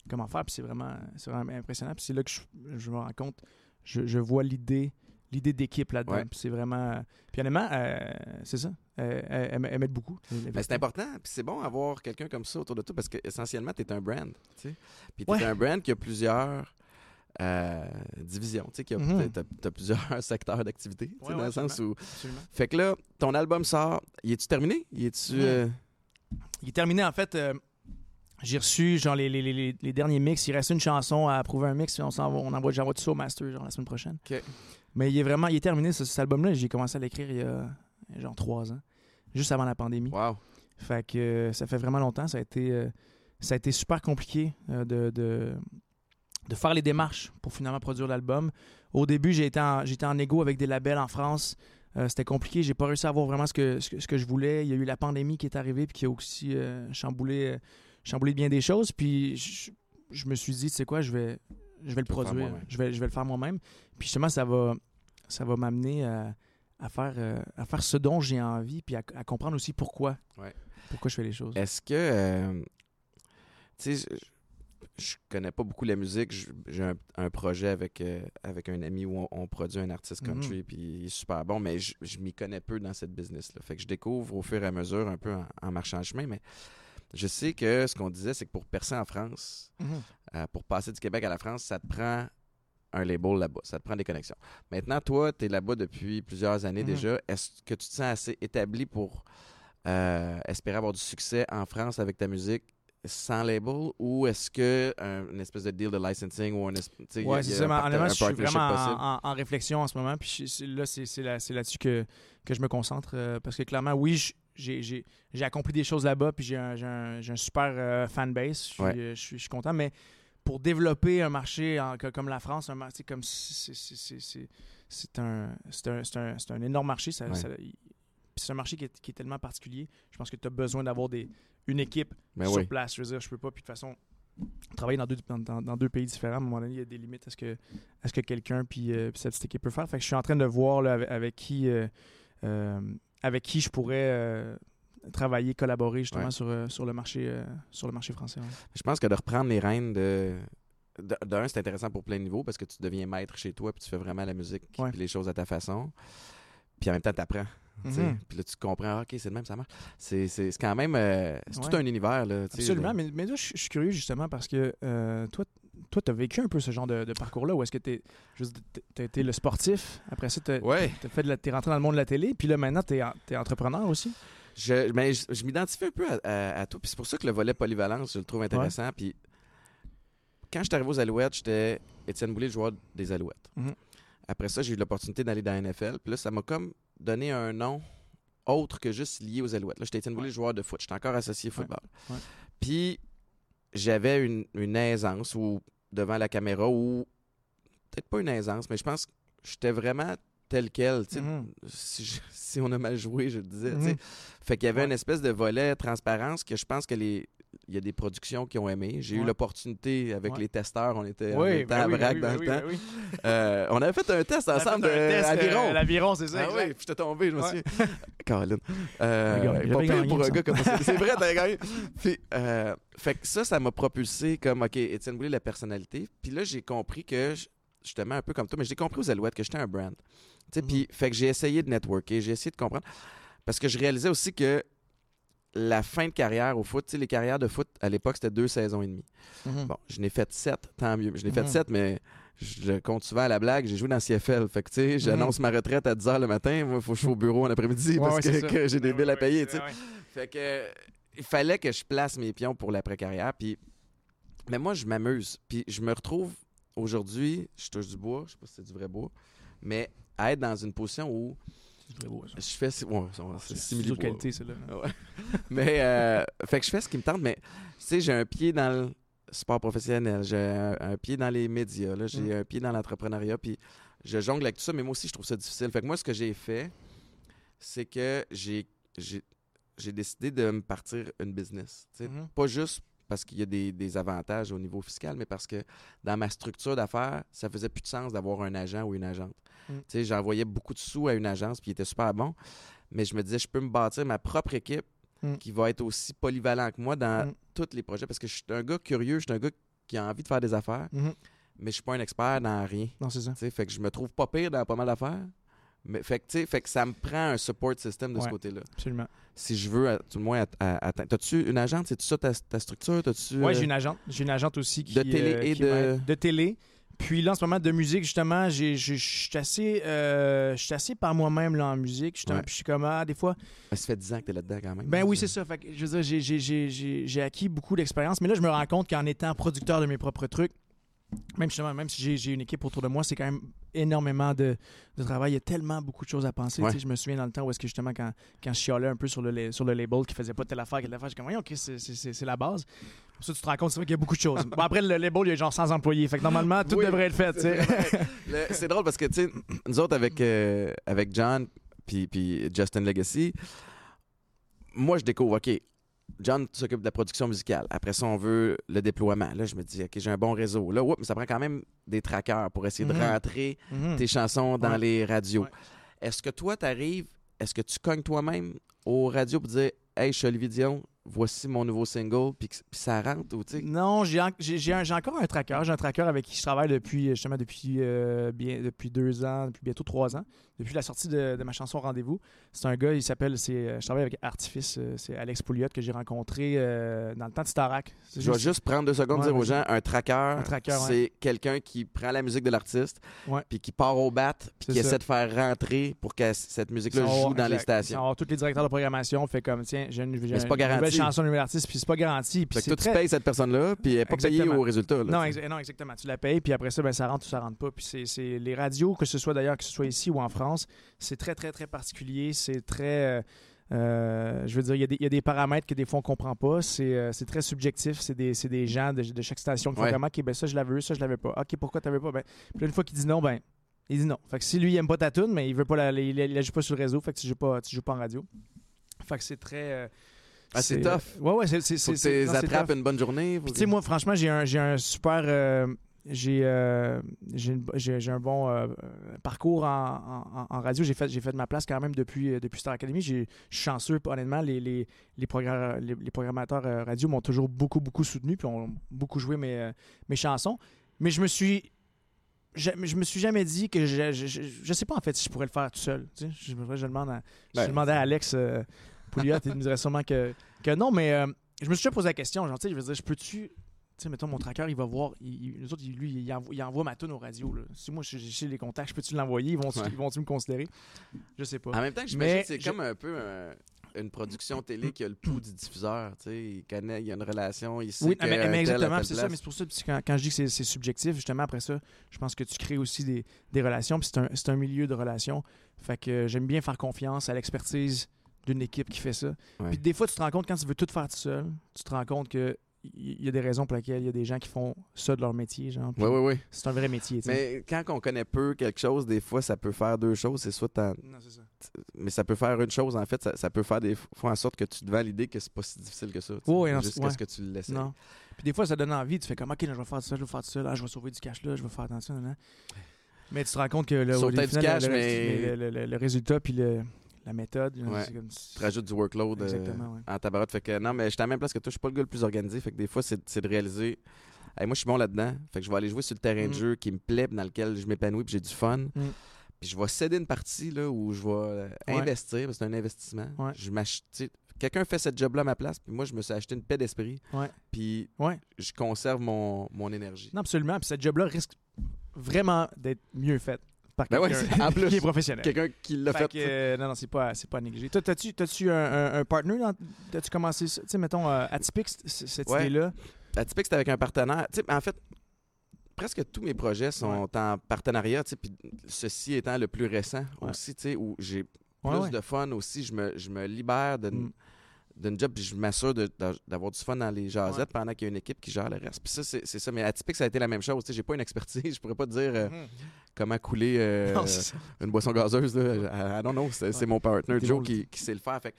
comment faire, puis c'est vraiment, vraiment impressionnant. Puis c'est là que je, je me rends compte, je, je vois l'idée l'idée d'équipe là-dedans. Ouais. C'est vraiment... Puis honnêtement, euh, c'est ça. Euh, elle, m'aide beaucoup. Ben, c'est important, puis c'est bon d'avoir quelqu'un comme ça autour de toi parce que essentiellement tu es un brand, tu sais. Puis tu Ouais. un brand qui a plusieurs euh, divisions, tu sais, qui a Mhm. t'as- t'as plusieurs secteurs d'activité, tu sais, Ouais, dans le sens où Absolument. fait que là ton album sort, y est-tu terminé? Y est-tu euh, Il est terminé, en fait. J'ai reçu genre les, les, les, les derniers mix. Il reste une chanson à approuver un mix. On, s'en va- on envoie, j'envoie tout ça au master genre, la semaine prochaine. Mais il est vraiment il est terminé, ce- cet album-là. J'ai commencé à l'écrire il y a genre trois ans, juste avant la pandémie. Wow. Fait que euh, ça fait vraiment longtemps. Ça a été, euh, ça a été super compliqué euh, de, de, de faire les démarches pour finalement produire l'album. Au début, été en, j'étais en égo avec des labels en France. Euh, c'était compliqué. J'ai pas réussi à avoir vraiment ce que, ce que, ce que je voulais. Il y a eu la pandémie qui est arrivée puis qui a aussi euh, chamboulé, euh, chamboulé bien des choses. Puis je, je me suis dit, tu sais quoi, je vais, je vais le produire. Je vais, je vais le faire moi-même. Puis justement, ça va, ça va m'amener à, à faire, euh, à faire ce dont j'ai envie puis à, à comprendre aussi pourquoi. Ouais. Pourquoi je fais les choses. Est-ce que euh, tu sais je, je connais pas beaucoup la musique, j'ai un, un projet avec euh, avec un ami où on, on produit un artiste Mhm. country puis il est super bon mais je, je m'y connais peu dans cette business là. Fait que je découvre au fur et à mesure un peu en, en marchant le chemin mais je sais que ce qu'on disait c'est que pour percer en France, Mhm. euh, pour passer du Québec à la France, ça te prend un label là-bas, ça te prend des connexions. Maintenant, toi, tu es là-bas depuis plusieurs années Mhm. déjà. Est-ce que tu te sens assez établi pour euh, espérer avoir du succès en France avec ta musique sans label? Ou est-ce que un- une espèce de deal de licensing ou un, es- tu sais, il y a- Ouais, c'est ça. honnêtement, je suis vraiment en, en- en réflexion en ce moment. Puis je- c'est- là, c'est c'est là- c'est là-dessus que, que je me concentre. euh, parce que clairement, oui, je- j'ai- accompli des choses là-bas. Puis j'ai un, un- un super euh, fanbase. Je suis, Ouais. euh, je je content. Mais pour développer un marché en- comme la France, un marché comme c'est- un, un, un, énorme marché. Ça, Ouais. ça- il- puis c'est un marché qui est, qui est tellement particulier. Je pense que tu as besoin d'avoir une équipe Mais sur Ben oui. place. Je veux dire, je peux pas. Puis de toute façon, travailler dans deux, dans, dans- dans deux pays différents, à un moment donné, il y a des limites à ce que, à ce que quelqu'un puis, euh, puis cette équipe peut faire? Fait que je suis en train de voir là, avec, avec qui, euh, avec qui je pourrais euh, travailler, collaborer justement Ouais. sur, euh, sur, le marché, euh, sur le marché français. ouais. Je pense que de reprendre les rênes de. D'un, c'est intéressant pour plein de niveaux parce que tu deviens maître chez toi puis tu fais vraiment la musique Ouais. puis les choses à ta façon. Puis en même temps, tu apprends. Mhm. Puis là, tu comprends, ah, OK, c'est le même, ça marche. C'est quand même. euh, c'est tout un univers. Là, Absolument, là. mais, mais là, je je suis curieux justement parce que euh, toi, toi, tu as vécu un peu ce genre de, de parcours-là ou est-ce que tu as été le sportif, après ça, tu Ouais. es rentré dans le monde de la télé, puis là maintenant, tu es, entrepreneur aussi? Je, mais je, je m'identifie un peu à, à- à toi. Puis c'est pour ça que le volet polyvalence, je le trouve intéressant. Puis quand je suis arrivé aux Alouettes, j'étais Étienne Boulay, joueur des Alouettes. Mhm. Après ça, j'ai eu l'opportunité d'aller dans la NFL. Puis là, ça m'a comme donné un nom autre que juste lié aux Alouettes. Là, j'étais Étienne Boulay, Ouais. joueur de foot. J'étais encore associé football. Ouais. Puis j'avais une, une aisance ou devant la caméra ou peut-être pas une aisance, mais je pense que j'étais vraiment tel quel. Mhm. si, je- si on a mal joué, je le disais. Mhm. Fait qu'il y avait Ouais. une espèce de volet transparence que je pense que les. Il y a des productions qui ont aimé. J'ai eu l'opportunité avec Ouais. les testeurs. On était en Oui, ben à oui, Braque ben dans le ben temps. Euh, on avait fait un test ensemble de test, euh, Aviron. L'Aviron, c'est ça, Ah oui, puis j'étais tombé, je me souviens. Caroline. Euh, pas pire pour un gars comme ça. C'est vrai, t'as gagné. Puis, euh, fait que ça, ça m'a propulsé comme, OK, Étienne Boulay, la personnalité. Puis là, j'ai compris que, je- justement, un peu comme toi, mais j'ai compris aux Alouettes que j'étais un brand. Tu sais, Mhm. puis, fait que j'ai essayé de networker, j'ai essayé de comprendre. Parce que je réalisais aussi que la fin de carrière au foot, tu sais, les carrières de foot, à l'époque, c'était deux saisons et demie. Mhm. Bon, je n'ai fait sept, tant mieux. Je n'ai fait Mhm. sept, mais je compte souvent à la blague. J'ai joué dans CFL. Fait que, tu sais, j'annonce ma retraite à 10 h le matin. Moi, il faut que je sois au bureau en après-midi Ouais, parce ouais, que, j'ai des Ouais, billes à payer, tu sais. Fait que, il fallait que je place mes pions pour l'après-carrière. Puis, mais moi, je m'amuse. Puis, je me retrouve aujourd'hui, je touche du bois, je sais pas si c'est du vrai bois, mais à être dans une position où C'est très beau, ça. je fais. Ouais, c'est- qualité, c'est là. Ouais. mais euh, fait que je fais ce qui me tente, mais tu sais, j'ai un pied dans le sport professionnel, j'ai un, un pied dans les médias, là, j'ai Mm. un pied dans l'entrepreneuriat, puis je jongle avec tout ça, mais moi aussi, je trouve ça difficile. Fait que moi, ce que j'ai fait, c'est que j'ai, décidé de me partir une business. Mhm. Pas juste parce qu'il y a des, des avantages au niveau fiscal, mais parce que dans ma structure d'affaires, ça faisait plus de sens d'avoir un agent ou une agente. Mm. Tu sais, J'envoyais beaucoup de sous à une agence, puis il était super bon, mais je me disais, je peux me bâtir ma propre équipe Mm. qui va être aussi polyvalent que moi dans Mm. tous les projets, parce que je suis un gars curieux, je suis un gars qui a envie de faire des affaires, Mhm. mais je suis pas un expert dans rien. Non, c'est ça. Tu sais, fait que je me trouve pas pire dans pas mal d'affaires. Mais fait que, tu fait que ça me prend un support system de ce côté-là. Absolument. Si je veux, à- tout le moins, atteindre. T'as-tu une agente? C'est-tu ça ta, ta structure? Ouais, euh, j'ai une agente. J'ai une agente aussi qui De télé euh, et qui de- de télé. Puis là, en ce moment, de musique, justement, je suis assez, euh, assez par moi-même là, en musique. Justement, Ouais. puis je suis comme, ah, des fois, Ben, ça fait 10 ans que t'es là-dedans quand même. Ben oui, c'est ça. Fait que, je veux dire, j'ai acquis beaucoup d'expérience. Mais là, je me rends compte qu'en étant producteur de mes propres trucs, même justement, même si j'ai- j'ai une équipe autour de moi, c'est quand même énormément de, de travail. Il y a tellement beaucoup de choses à penser. Ouais. Tu sais, Je me souviens dans le temps où est-ce que justement, quand, quand je chialais un peu sur le, sur le label qui faisait pas telle affaire, telle affaire, j'étais comme, voyons, ok, c'est- la base. Pour ça, tu te rends compte, c'est vrai qu'il y a beaucoup de choses. Bon, après, le label, il y a genre 100 employés. Fait que normalement, tout Oui, devrait être fait. C'est drôle parce que, tu sais, nous autres, avec, euh, avec John puis Justin Legacy, moi, je découvre, OK, John s'occupe de la production musicale. Après ça, on veut le déploiement. Là, je me dis, OK, j'ai un bon réseau. Là, oups, mais ça prend quand même des trackers pour essayer de Mhm. rentrer Mhm. tes chansons dans Ouais. les radios. Ouais. Est-ce que toi, tu arrives, est-ce que tu cognes toi-même aux radios pour dire, Hey, je suis Olivier Dion, voici mon nouveau single, puis ça rentre, ou tu sais. Non, j'ai en- encore un tracker. J'ai un tracker avec qui je travaille depuis justement depuis euh, bien depuis deux ans, depuis bientôt trois ans. Depuis la sortie de, de ma chanson Rendez-vous. C'est un gars, il s'appelle, c'est, euh, je travaille avec Artifice, euh, c'est Alex Pouliot que j'ai rencontré euh, dans le temps de Starac. Je vais juste prendre deux secondes Ouais, dire aux gens, un tracker, tracker, ouais. c'est quelqu'un qui prend la musique de l'artiste, puis qui part au bat, puis qui ça. essaie de faire rentrer pour que cette musique-là joue dans les exact. Stations. sont- tous les directeurs de programmation fait comme tiens, j'ai une, pas une chanson, nouvelle artiste, puis c'est pas garanti. Puis Fait que c'est toi, très- tu payes cette personne-là, puis elle n'est pas payée au résultat. là, Non, exactement. Tu la payes, puis après ça, ben, ça rentre ou ça rentre pas. Puis c'est- les radios, que ce soit d'ailleurs, que ce soit ici ou en France, c'est très, très, très particulier. C'est très. euh, euh, je veux dire, il y, a des- il y a des paramètres que des fois on comprend pas. C'est euh, très subjectif. C'est des, des gens de, de chaque station qui font Ouais. vraiment, OK, ben ça, je l'avais eu, ça, je l'avais pas. OK, pourquoi tu l'avais pas? Ben, puis une fois qu'il dit non, ben, il dit non. Fait que si lui, il aime pas ta tune, mais il veut pas la, il, il la joue pas sur le réseau, fait que tu joues pas, tu joues pas en radio. Fait que c'est très. euh, Ah, c'est tough. Ouais, ouais, c'est. Faut que non, attrapes tough. une bonne journée. Puis, tu sais, moi, franchement, j'ai un, un super. euh, j'ai, euh, un bon euh, parcours en, en- en radio. J'ai fait, fait ma place quand même depuis, euh, depuis Star Academy. J'ai- Je suis chanceux, honnêtement. Les, les, les, les, les programmateurs euh, radio m'ont toujours beaucoup, beaucoup soutenu puis ont beaucoup joué mes, mes chansons. Mais je me suis. Je, je me suis jamais dit que je, je, sais pas en fait si je pourrais le faire tout seul. Tu sais, je, je, demande à, je Ben, demandais à Alex euh, Pouliot, il me dirait sûrement que, que non, mais euh, je me suis déjà posé la question. Genre, tu sais, je veux dire, je peux-tu. Tu sais, mettons, mon tracker, il va voir. Il, il- nous autres, il- lui, il envoie, il envoie ma tune au radio. Là. Si moi, j'ai j'ai les contacts, je peux-tu l'envoyer? Ils vont-tu Ouais. me considérer? Je sais pas. En même temps, je Mais c'est je- comme un peu un- une production télé qui a le pouls du diffuseur. Tu sais, il connaît, il y a une relation, il sait Oui, que mais, exactement, c'est ça, mais c'est pour ça, quand, quand je dis que c'est- subjectif, justement, après ça, je pense que tu crées aussi des, des relations, puis c'est un, un milieu de relations. Fait que euh, j'aime bien faire confiance à l'expertise d'une équipe qui fait ça. Puis des fois, tu te rends compte, quand tu veux tout faire tout seul, tu te rends compte que il y a des raisons pour lesquelles il y a des gens qui font ça de leur métier, genre. Oui, oui, oui. C'est un vrai métier. Mais quand on connaît peu quelque chose, des fois, ça peut faire deux choses. C'est soit Non, c'est ça. mais ça peut faire une chose, en fait, ça, ça peut faire des fois en sorte que tu te vends l'idée que c'est pas si difficile que ça. Ouais, non, Jusqu'à ouais. ce que tu le laisses. Non. Puis des fois, ça donne envie. Tu fais comme, OK, là, je vais faire ça, je vais faire ça, là, je vais sauver du cash là, je vais faire attention. Là. Mais tu te rends compte que le, Sauve au peut-être du final, cash, le, mais- le, le- le résultat puis le- la méthode, Ouais. c'est comme- Tu te rajoutes du workload euh, Exactement, ouais. en tabarote. Fait que non, mais je suis à la même place que toi. Je suis pas le gars le plus organisé. Fait que des fois, c'est de réaliser. Hey, moi, je suis bon là-dedans. Fait que je vais aller jouer sur le terrain de Mm. jeu qui me plaît, dans lequel je m'épanouis, puis j'ai du fun. Mm. Puis je vais céder une partie là, où je vais euh, Ouais. investir, parce que c'est un investissement. Je m'ach- tu sais, Quelqu'un fait cette job-là à ma place, puis moi, je me suis acheté une paix d'esprit. Puis je conserve mon, mon énergie. Non, absolument. Puis cette job-là risque vraiment d'être mieux faite par Ben quelqu'un c'est- qui est professionnel. Quelqu'un qui l'a Fait euh, non, non, c'est pas, c'est pas. Toi, t'as-tu, t'as-tu un, un, un partner? dans- T'as-tu commencé ça? Tu sais, mettons, euh, atypique, cette Ouais. idée-là. Atypique, c'était avec un partenaire. En fait, presque tous mes projets sont en partenariat. Puis ceci étant le plus récent aussi, tu sais, où j'ai plus de fun aussi. Je me, je me libère de, Mm. D'une job, puis je m'assure d'avoir du fun dans les jasettes pendant qu'il y a une équipe qui gère le reste. Puis ça, c'est ça. Mais atypique, ça a été la même chose. J'ai pas une expertise. Je pourrais pas te dire euh, Mhm. comment couler euh, Non, une boisson gazeuse. Là. I, don't know. C'est mon partner Joe qui, qui sait le faire. Fait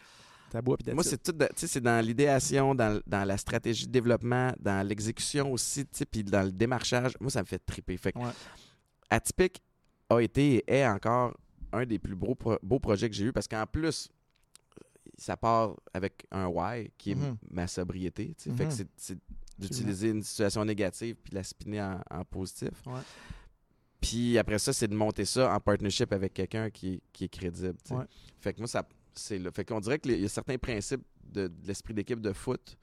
bois, moi, c'est tout. c'est dans l'idéation, dans, dans la stratégie de développement, dans l'exécution aussi, puis dans le démarchage. Moi, ça me fait triper. Fait que Ouais. Atypique a été et est encore un des plus beaux, pro- beaux projets que j'ai eu parce qu'en plus, ça part avec un why qui est Mhm. ma sobriété. Fait que Mhm. c'est- d'utiliser une situation négative puis la spinner en, en positif. Ouais. Puis après ça, c'est de monter ça en partnership avec quelqu'un qui, qui est crédible. Ouais. Fait que moi, ça, c'est là. Fait qu'on dirait qu'il y a certains principes de, de l'esprit d'équipe de foot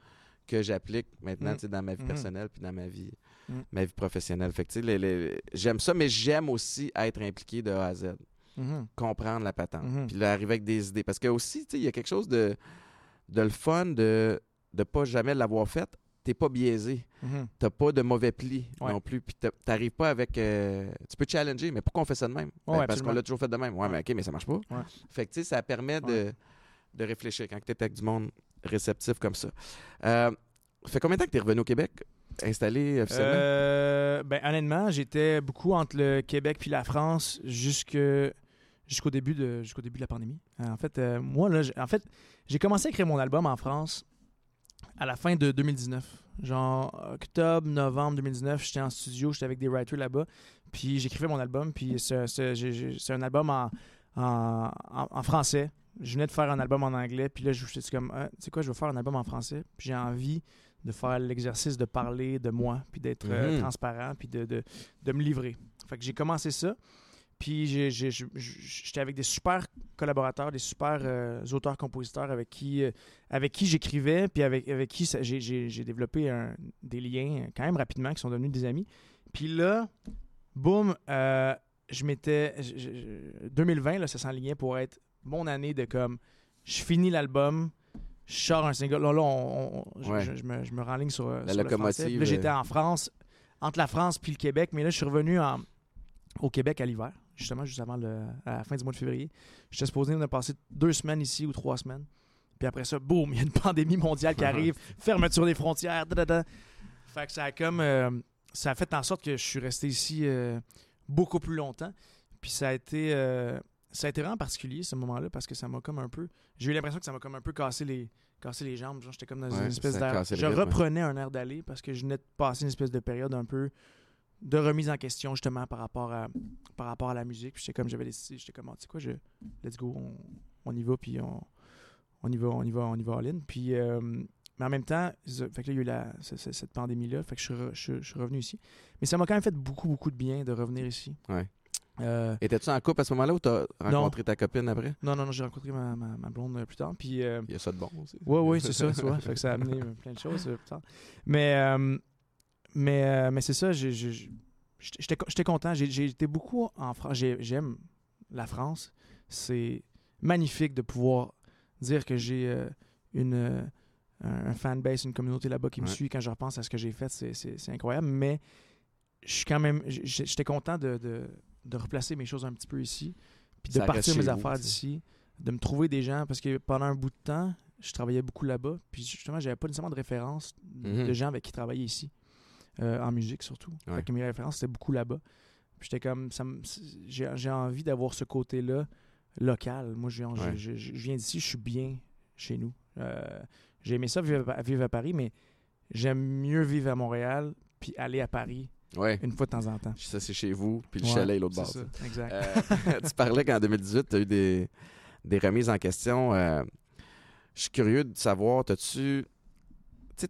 que j'applique maintenant Mhm. dans ma vie personnelle puis dans ma vie, ma vie professionnelle. Fait que, tu sais, les- les- j'aime ça, mais j'aime aussi être impliqué de A à Z, Mhm. comprendre la patente, Mhm. puis là, arriver avec des idées. Parce que aussi, il y a quelque chose de, de le fun de ne pas jamais l'avoir fait. T'es pas biaisé. Mhm. T'as pas de mauvais plis Ouais. non plus. Puis t'a- t'arrives pas avec. euh, tu peux challenger, mais pourquoi on fait ça de même? Ben, Ouais, parce qu'on l'a toujours fait de même. Ouais, Ouais. mais ok, mais ça marche pas. Fait que tu sais, ça permet de, de réfléchir quand tu es avec du monde réceptif comme ça. Euh, fait combien de temps que tu es revenu au Québec, installé officiellement? Euh, ben, honnêtement, j'étais beaucoup entre le Québec puis la France jusque jusqu'au début de jusqu'au début de la pandémie. Euh, En fait, euh, moi là, j'ai- en fait, j'ai commencé à écrire mon album en France à la fin de 2019. Genre octobre, novembre 2019, j'étais en studio, j'étais avec des writers là-bas, puis j'écrivais mon album, puis c'est un album en, en, en- français. Je venais de faire un album en anglais, puis là, je me suis dit comme, Ah, tu sais quoi, je vais faire un album en français, puis j'ai envie de faire l'exercice de parler de moi, puis d'être euh, Mhm. transparent, puis de, de, de me livrer. Fait que j'ai commencé ça. Puis j'ai- j'ai- j'ai- j'étais avec des super collaborateurs, des super euh, auteurs-compositeurs avec qui, euh, avec qui j'écrivais, puis avec, avec qui ça- j'ai- développé un- des liens quand même rapidement qui sont devenus des amis. Puis là, boum, euh, je m'étais. je- je- 2020, là, ça s'enlignait pour être mon année de comme. Je finis l'album, je sors un single. Là, là on- on- je- Ouais. je, je me, je me renligne sur, euh, La sur le français. Locomotive, Là, j'étais euh. en France, entre la France puis le Québec, mais là, je suis revenu en, au Québec à l'hiver, justement, juste avant le, à la fin du mois de février. J'étais supposé de passer deux semaines ici ou trois semaines. Puis après ça, boum, il y a une pandémie mondiale qui arrive, fermeture des frontières. Fait que ça a comme. euh, ça a fait en sorte que je suis resté ici euh, beaucoup plus longtemps. Puis ça a été. euh, ça a été vraiment particulier ce moment-là parce que ça m'a comme un peu. J'ai eu l'impression que ça m'a comme un peu cassé les, cassé les jambes. Genre, j'étais comme dans Ouais, une espèce a d'air. Je rythme. reprenais un air d'aller parce que je venais de passer une espèce de période un peu de remise en question justement par rapport à, par rapport à la musique. Puis j'étais comme, j'avais décidé, j'étais comme, Ah, tu sais quoi, je, let's go, on, on y va, puis on, on y va, on y va, on y va all-in. Puis, euh, mais en même temps, fait que là, il y a eu la, ce- ce- cette pandémie-là, fait que je suis, re- je, je suis revenu ici. Mais ça m'a quand même fait beaucoup, beaucoup de bien de revenir ici. Ouais. Euh, Étais-tu en couple à ce moment-là ou t'as rencontré ta copine après? non, non, non, j'ai rencontré ma, ma, ma blonde euh, plus tard. Puis, euh, Il y a ça de bon aussi. oui, oui, c'est ça, tu vois. Fait que ça a amené plein de choses plus tard. Mais, mais, euh, mais c'est ça, j'étais content. J'ai été beaucoup en France. J'ai- J'aime la France. C'est magnifique de pouvoir dire que j'ai euh, une, euh, un fanbase, une communauté là-bas qui me suit quand je repense à ce que j'ai fait. C'est- incroyable. Mais je suis quand même. J'étais content de, de, de replacer mes choses un petit peu ici. Puis de Ça partir mes vous, affaires d'ici. De me trouver des gens. Parce que pendant un bout de temps, je travaillais beaucoup là-bas. Puis justement, j'avais pas nécessairement de référence Mhm. de gens avec qui travailler ici. Euh, en musique surtout. Ouais. Fait que mes références, c'était beaucoup là-bas. Puis j'étais comme. ça me- J'ai j'ai envie d'avoir ce côté-là local. Moi, je, Ouais. je- je- je viens d'ici, je suis bien chez nous. Euh, J'ai aimé ça vivre à, vivre à Paris, mais j'aime mieux vivre à Montréal puis aller à Paris Ouais. une fois de temps en temps. Ça, c'est chez vous, puis le Ouais, chalet est l'autre c'est bord. ça, Exact. Euh, tu parlais qu'en 2018, tu as eu des, des remises en question. Euh, je suis curieux de savoir, as-tu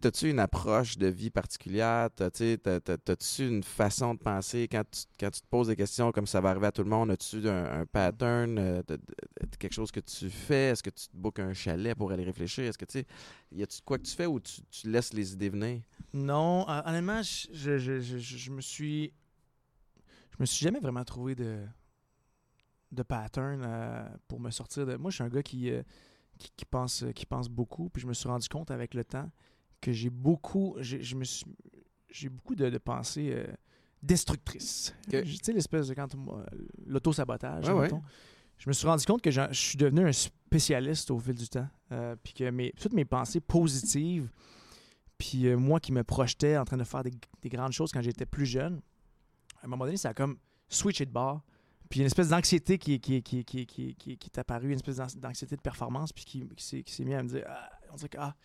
as-tu une approche de vie particulière? T'as- tu sais, t'as- t'as- T'as-tu une façon de penser? Quand tu, quand tu te poses des questions comme ça va arriver à tout le monde? As-tu un, un pattern, euh, de, de- de quelque chose que tu fais? Est-ce que tu te bookes un chalet pour aller réfléchir? Est-ce que tu sais, y a-tu quoi que tu fais ou tu, tu laisses les idées venir? Non, euh, honnêtement, je, je, je, je- je- je me suis. Je me suis jamais vraiment trouvé de, de pattern euh, pour me sortir de. Moi, je suis un gars qui, euh, qui, qui pense, qui pense beaucoup, puis je me suis rendu compte avec le temps que j'ai beaucoup. j'ai- Je me suis. J'ai beaucoup de, de pensées euh, destructrices. Ok. Tu sais, l'espèce de quand. L'auto-sabotage, Ouais, ouais. mettons. je me suis rendu compte que je suis devenu un spécialiste au fil du temps. Euh, puis que mes, toutes mes pensées positives, puis euh, moi qui me projetais en train de faire des, des grandes choses quand j'étais plus jeune, à un moment donné, ça a comme switché de bord. Puis une espèce d'anxiété qui, qui, qui, qui, qui, qui, qui est apparue, une espèce d'anx- d'anxiété de performance, puis qui, qui s'est- qui s'est mis à me dire Ah, on dirait que. Ah.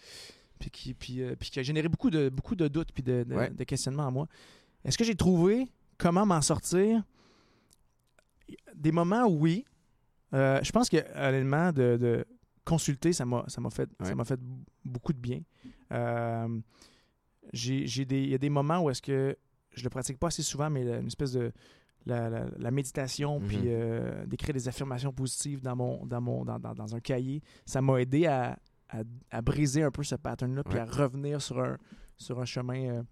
Puis, qui, puis, euh, puis qui a généré beaucoup de, beaucoup de doutes puis de, de- Ouais. de questionnements en moi. Est-ce que j'ai trouvé comment m'en sortir? Des moments, oui. Euh, je pense que honnêtement, de, de consulter, ça m'a fait, ça Ouais. m'a fait beaucoup de bien. Euh, j'ai j'ai des, il y a des moments où est-ce que je le pratique pas assez souvent, mais une espèce de la, la- la méditation, Mhm. puis euh, d'écrire des affirmations positives dans mon dans mon dans, dans- dans un cahier, ça m'a aidé à, à, à briser un peu ce pattern-là, puis Ouais. à revenir sur un sur un chemin euh,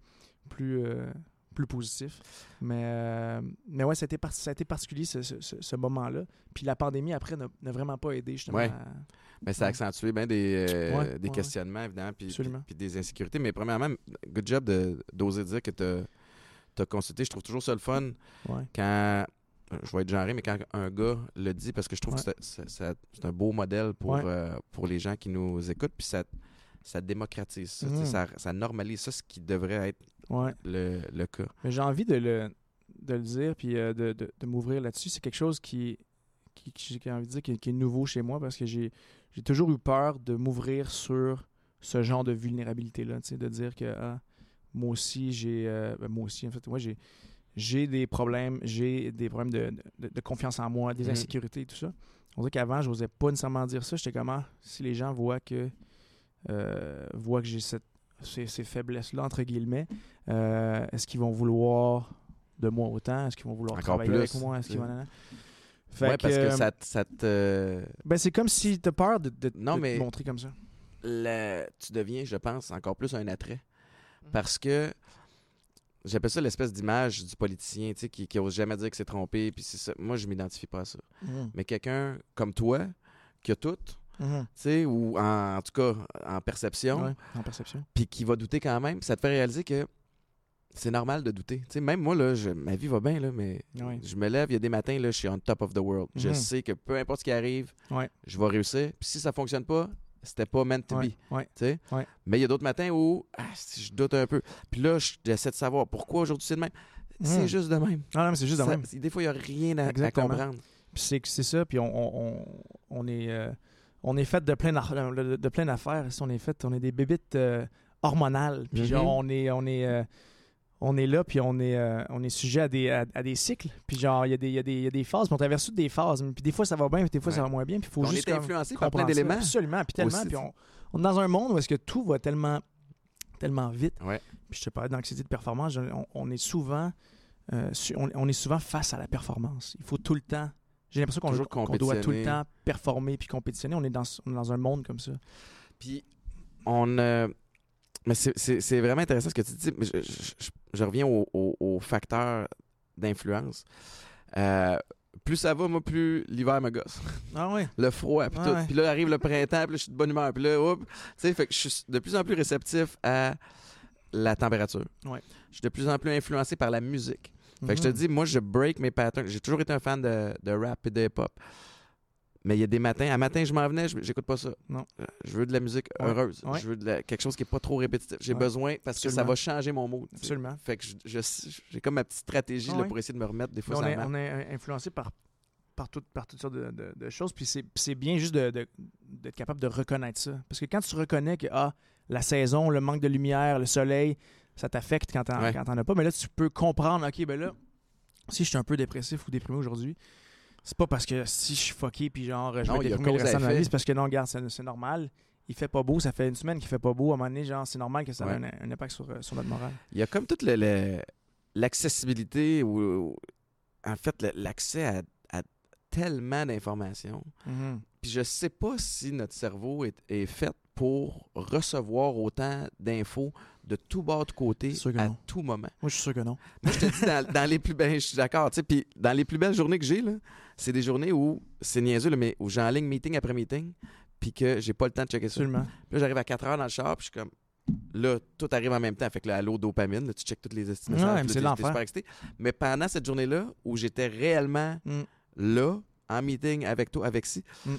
plus euh, plus positif. Mais, euh, mais ouais, ça a été, par- ça a été particulier ce, ce- moment-là. Puis la pandémie, après, n'a vraiment pas aidé, justement. Ouais. à- Ben, ça a accentué bien des, euh, Ouais, des questionnements, évidemment, puis, Absolument. puis- puis des insécurités. Mais premièrement, good job d'oser dire que tu as consulté. Je trouve toujours ça le fun quand. Je vais être genré, mais quand un gars le dit, parce que je trouve Ouais. que c'est- un beau modèle pour, Ouais. euh, pour les gens qui nous écoutent, puis ça, ça démocratise ça, Mhm. ça, ça normalise ça, ce qui devrait être Ouais. le, le cas. Mais j'ai envie de le, de le dire puis euh, de, de- de m'ouvrir là-dessus. C'est quelque chose qui, qui, qui- j'ai envie de dire qui, qui est nouveau chez moi parce que j'ai, toujours eu peur de m'ouvrir sur ce genre de vulnérabilité-là. De dire que ah, moi aussi, j'ai. euh, ben, moi aussi, en fait, moi, j'ai. J'ai des problèmes, j'ai des problèmes de, de- de confiance en moi, des Mhm. insécurités et tout ça. On dirait qu'avant, je n'osais pas nécessairement dire ça. J'étais comment si les gens voient que euh, voient que j'ai cette, ces, ces faiblesses-là, entre guillemets, euh, est-ce qu'ils vont vouloir de moi autant? Est-ce qu'ils vont vouloir Encore travailler plus, avec moi? Est-ce qu'ils vont... Fait Ouais, parce que euh, ça, te- ça te. ben, c'est comme si tu as peur de, de- Non, de mais- te montrer comme ça. le- tu deviens, je pense, encore plus un attrait. Mhm. Parce que j'appelle ça l'espèce d'image du politicien, tu sais, qui, qui ose jamais dire que c'est trompé. Puis c'est ça. Moi, je m'identifie pas à ça. Mais quelqu'un comme toi, qui a tout, tu Mhm. sais, ou en, en tout cas en perception, Ouais, en perception. puis qui va douter quand même, ça te fait réaliser que c'est normal de douter. Tu sais, même moi, là, je- ma vie va bien, là, mais Ouais. je me lève, il y a des matins, là, je suis on top of the world. Je Mhm. sais que peu importe ce qui arrive, Ouais. je vais réussir. Puis si ça fonctionne pas, c'était pas meant to be. Ouais. Mais il y a d'autres matins où ah, je doute un peu. Puis là, je- j'essaie de savoir pourquoi aujourd'hui c'est de même. C'est Mhm. juste de même. Ah non, mais c'est juste de Ça- même. Des fois, il n'y a rien à, comprendre. Puis c'est c'est ça, puis on, on, on, est, euh, on est fait de plein de, de plein d'affaires. On est fait, on est des bébites euh, hormonales. Puis Mhm. genre, on est, on est, euh, on est là, puis on est, euh, on est sujet à des, à, à des cycles. Puis genre, il y, a des- il y, a des- il y a des phases, puis on traverse toutes des phases. Puis des fois, ça va bien, puis des fois, ça va moins bien. Puis il faut On juste est influencé par plein d'éléments. Absolument, puis tellement. Aussi, Puis on, on est dans un monde où est-ce que tout va tellement, tellement vite. Ouais. Puis je te parlais d'anxiété de performance. On, on est souvent, euh, on, on est souvent face à la performance. Il faut tout le temps. J'ai l'impression qu'on qu'on doit tout le temps performer puis compétitionner. On est dans, on est dans un monde comme ça. Puis, on. euh, mais c'est- vraiment intéressant ce que tu dis. Mais je, je- reviens au, au- au facteur d'influence. Euh, plus ça va, moi, plus l'hiver me gosse. Ah oui. le froid, puis Ouais, tout. ouais. Puis là, arrive le printemps, puis là, je suis de bonne humeur. Puis là, hop, tu sais, fait que je suis de plus en plus réceptif à la température. Ouais. Je suis de plus en plus influencé par la musique. Fait que je te Mhm. dis, moi, je break mes patterns. J'ai toujours été un fan de, de rap et de hip-hop. Mais il y a des matins, à matin, je m'en venais, je- j'écoute pas ça. Non. Euh, Je veux de la musique Ouais. heureuse. Ouais. Je veux de la- quelque chose qui est pas trop répétitif. J'ai Ouais. besoin parce que ça va changer mon mood. Absolument. Fait que j'ai comme ma petite stratégie là, pour essayer de me remettre. Des fois, on, est, on est influencé par, par, tout- par toutes sortes de, de- de choses. Puis c'est- c'est bien juste de- d'être capable de reconnaître ça. Parce que quand tu reconnais que ah, la saison, le manque de lumière, le soleil, ça t'affecte quand t'en Ouais. quand t'en as pas, mais là, tu peux comprendre, OK, ben là, si je suis un peu dépressif ou déprimé aujourd'hui, c'est pas parce que si je suis fucké puis genre je Non, vais déprimé le restant de ma vie, c'est parce que non, regarde, c'est normal. Il fait pas beau, ça fait une semaine qu'il fait pas beau. À un moment donné, genre, c'est normal que ça Ouais. ait un, un impact sur, euh, sur notre morale. Il y a comme toute l'accessibilité ou, en fait l'accès à, à tellement d'informations. Mhm. Puis je sais pas si notre cerveau est, est fait pour recevoir autant d'infos de tout bord de côté à non. tout moment. Moi, je suis sûr que non. Moi, je te dis, dans, dans les plus belles, je suis d'accord, puis dans les plus belles journées que j'ai, là, c'est des journées où, c'est niaiseux, mais où j'enligne meeting après meeting, puis que j'ai pas le temps de checker ça. Puis Absolument. là, j'arrive à 4 heures dans le char, puis je suis comme, là, tout arrive en même temps. Fait que là, dopamine, là, tu checkes toutes les estimations, Ouais, mais puis c'est super excité. Mais pendant cette journée-là, où j'étais réellement Mm. là, en meeting avec toi, avec si, Mm.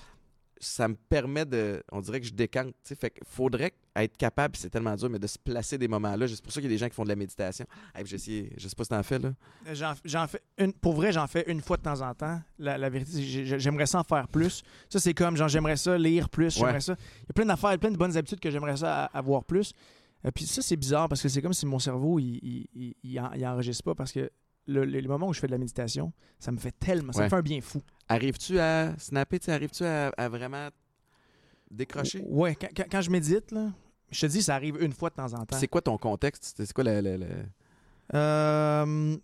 Ça me permet de. On dirait que je décante. tu sais. Fait qu'il faudrait être capable, c'est tellement dur, mais de se placer des moments-là. C'est pour ça qu'il y a des gens qui font de la méditation. Hey, je sais pas si t'en fais, là. J'en, j'en fais une, pour vrai, j'en fais une fois de temps en temps. La, la vérité, j'aimerais ça en faire plus. Ça, c'est comme, genre, j'aimerais ça lire plus. J'aimerais Ouais. ça. Il y a plein d'affaires, plein de bonnes habitudes que j'aimerais ça avoir plus. Euh, puis ça, c'est bizarre parce que c'est comme si mon cerveau, il, il, il- il en- il enregistre pas parce que le, les moments où je fais de la méditation, ça me fait tellement, ça Ouais. me fait un bien fou. Arrives-tu à snapper, tu sais, arrives-tu à, à vraiment décrocher? Ouais, quand, quand- quand je médite, là, je te dis, ça arrive une fois de temps en temps. C'est quoi ton contexte? C'est quoi le. le- le- Euh,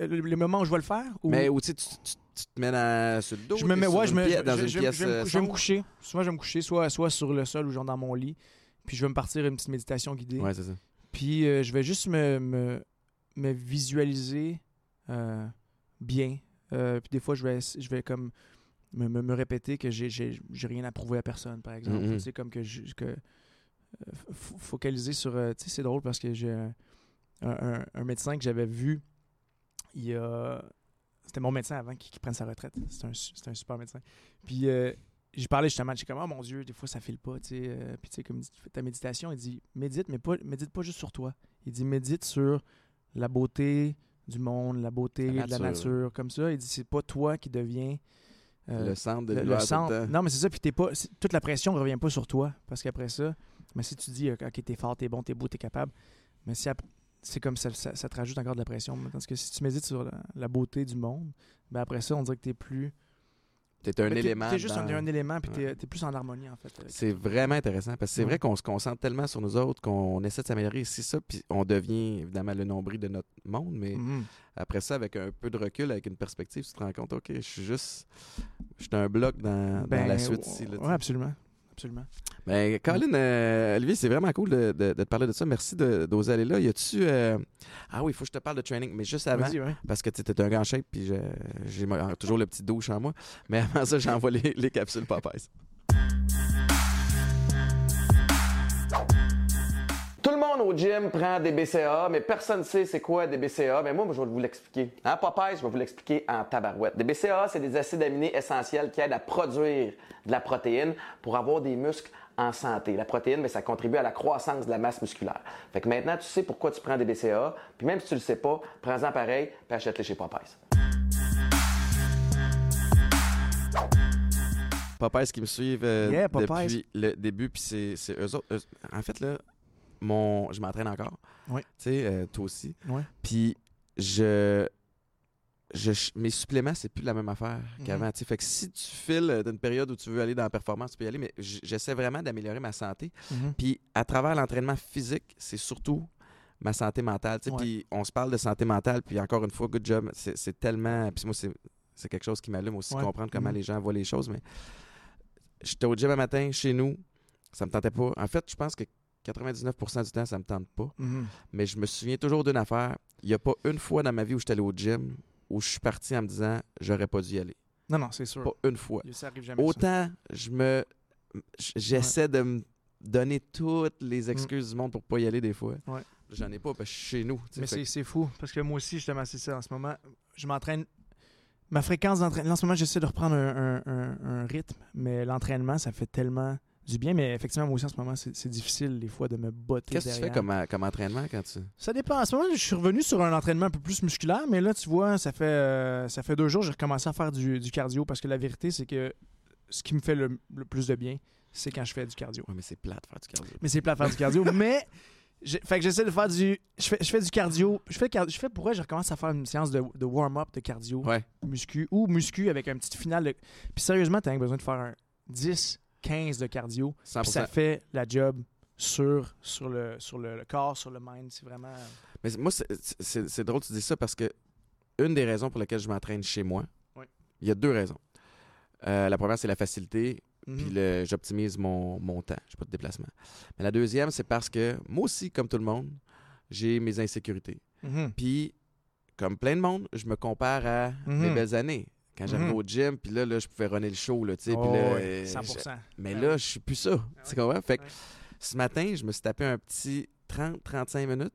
le, le moment où je vais le faire? ou- Mais où tu, sais, tu, tu- tu te mets dans, sur le dos? je me mets, ouais, je me, pièce- dans je- une je- pièce je vais me- euh, je vais me coucher. Souvent, je vais me coucher soit, soit sur le sol ou genre dans mon lit. Puis je vais me partir une petite méditation guidée. Ouais, c'est ça. Puis euh, je vais juste me, me, me visualiser euh, bien. Euh, puis des fois, je vais, je vais comme me, me, me répéter que j'ai, rien à prouver à personne, par exemple. Tu sais, comme que, je, que euh, focaliser sur. tu sais, c'est drôle parce que j'ai un, un- un médecin que j'avais vu. Il y a. C'était mon médecin avant qui, qui prenne sa retraite. C'était un, un super médecin. Puis j'ai parlé justement, j'ai comme, oh mon Dieu, des fois ça file pas, tu sais. euh, puis tu sais, comme ta méditation, il dit, médite, mais pas, médite pas juste sur toi. Il dit, médite sur la beauté du monde, la beauté La de la nature. comme ça. Il dit, c'est pas toi qui deviens euh, le centre de le, le centre. Non, mais c'est ça, puis t'es pas, toute la pression revient pas sur toi, parce qu'après ça, mais si tu dis, ok, t'es fort, t'es bon, t'es beau, t'es capable, mais si c'est comme ça, ça, ça te rajoute encore de la pression. Parce que si tu médites sur la, la beauté du monde, ben après ça, on dirait que t'es plus. T'es un élément. T'es juste un, élément, puis t'es, t'es plus en harmonie, en fait. C'est vraiment intéressant parce que c'est Ouais. vrai qu'on se concentre tellement sur nous autres qu'on essaie de s'améliorer. C'est ça, puis on devient évidemment le nombril de notre monde, mais Mhm. après ça, avec un peu de recul, avec une perspective, tu te rends compte, OK, je suis juste. Je suis un bloc dans, dans Ben, la suite ici. Là, ouais, absolument. Absolument. Ben, Colin, euh, Olivier, c'est vraiment cool de, de- de te parler de ça. Merci de- d'oser aller là. Y a-tu. euh, Ah oui, il faut que je te parle de training, mais juste avant, ouais. parce que tu es un grand shape, puis j'ai toujours le petit douche en moi. Mais avant ça, j'envoie les, les capsules Popeyes. Tout le monde au gym prend des BCA, mais personne ne sait c'est quoi des BCA. Mais moi, je vais vous l'expliquer. En Popeyes, je vais vous l'expliquer en tabarouette. Des BCA, c'est des acides aminés essentiels qui aident à produire de la protéine pour avoir des muscles en santé. La protéine, mais ça contribue à la croissance de la masse musculaire. Fait que maintenant, tu sais pourquoi tu prends des BCA. Puis même si tu le sais pas, prends-en pareil, puis achète-les chez Popeyes. Popeyes qui me suivent euh, Yeah, depuis le début, puis c'est c'est eux autres. eux- en fait, là, mon, je m'entraîne encore. Ouais. Tu sais, euh, toi aussi. Ouais. Puis je, je, mes suppléments, c'est plus la même affaire Mhm. qu'avant. Fait que si tu files euh, d'une période où tu veux aller dans la performance, tu peux y aller, mais j'essaie vraiment d'améliorer ma santé. Mhm. Puis à travers l'entraînement physique, c'est surtout ma santé mentale. Ouais. Puis on se parle de santé mentale, puis encore une fois, good job. C'est tellement. Puis moi, c'est quelque chose qui m'allume aussi, Ouais. comprendre comment Mhm. les gens voient les choses. Mais j'étais au gym un matin chez nous, ça me tentait pas. En fait, je pense que 99% du temps, ça me tente pas. Mais je me souviens toujours d'une affaire. Il n'y a pas une fois dans ma vie où j'étais allé au gym où je suis parti en me disant j'aurais pas dû y aller. Non, non, c'est sûr. Pas une fois. Ça arrive jamais. ça. Autant je me j'essaie de me donner toutes les excuses du monde pour pas y aller des fois. Ouais. J'en ai pas parce que je suis chez nous. Mais c'est que- fou, parce que moi aussi, justement, c'est ça. En ce moment, je m'entraîne. Ma fréquence d'entraînement, en ce moment, j'essaie de reprendre un, un- un- un rythme, mais l'entraînement, ça fait tellement du bien. Mais effectivement, moi aussi, en ce moment, c'est difficile, des fois, de me botter. Qu'est-ce que tu fais comme, euh, comme entraînement quand tu. Ça dépend. En ce moment, je suis revenu sur un entraînement un peu plus musculaire, mais là, tu vois, ça fait, euh, ça fait deux jours que j'ai recommencé à faire du, du cardio parce que la vérité, c'est que ce qui me fait le, le plus de bien, c'est quand je fais du cardio. Ouais, mais c'est plate de faire du cardio. Mais c'est plat de faire du cardio. mais fait que j'essaie de faire du. Je fais, je fais du cardio. Je fais, je fais pour vrai, je recommence à faire une séance de, de warm-up de cardio, Ouais. muscu ou muscu avec un petit final. de- Puis sérieusement, tu as besoin de faire un 10, 15 de cardio. 100%. Puis ça fait la job sur, sur, le, sur le, le corps, sur le mind. C'est vraiment. Mais moi, c'est- drôle que tu dis ça parce que une des raisons pour lesquelles je m'entraîne chez moi, il y a deux raisons. Euh, la première, c'est la facilité, Mhm. puis j'optimise mon, mon temps. Je pas de déplacement. Mais la deuxième, c'est parce que moi aussi, comme tout le monde, j'ai mes insécurités. Mhm. Puis, comme plein de monde, je me compare à Mhm. mes belles années. Quand j'arrivais Mhm. au gym, puis là, là, je pouvais runner le show, là, tu sais. Oh, là, ouais, euh, 100%. je- mais Ben là, oui. je suis plus ça. Tu comprends? Fait que ce matin, je me suis tapé un petit 30-35 minutes,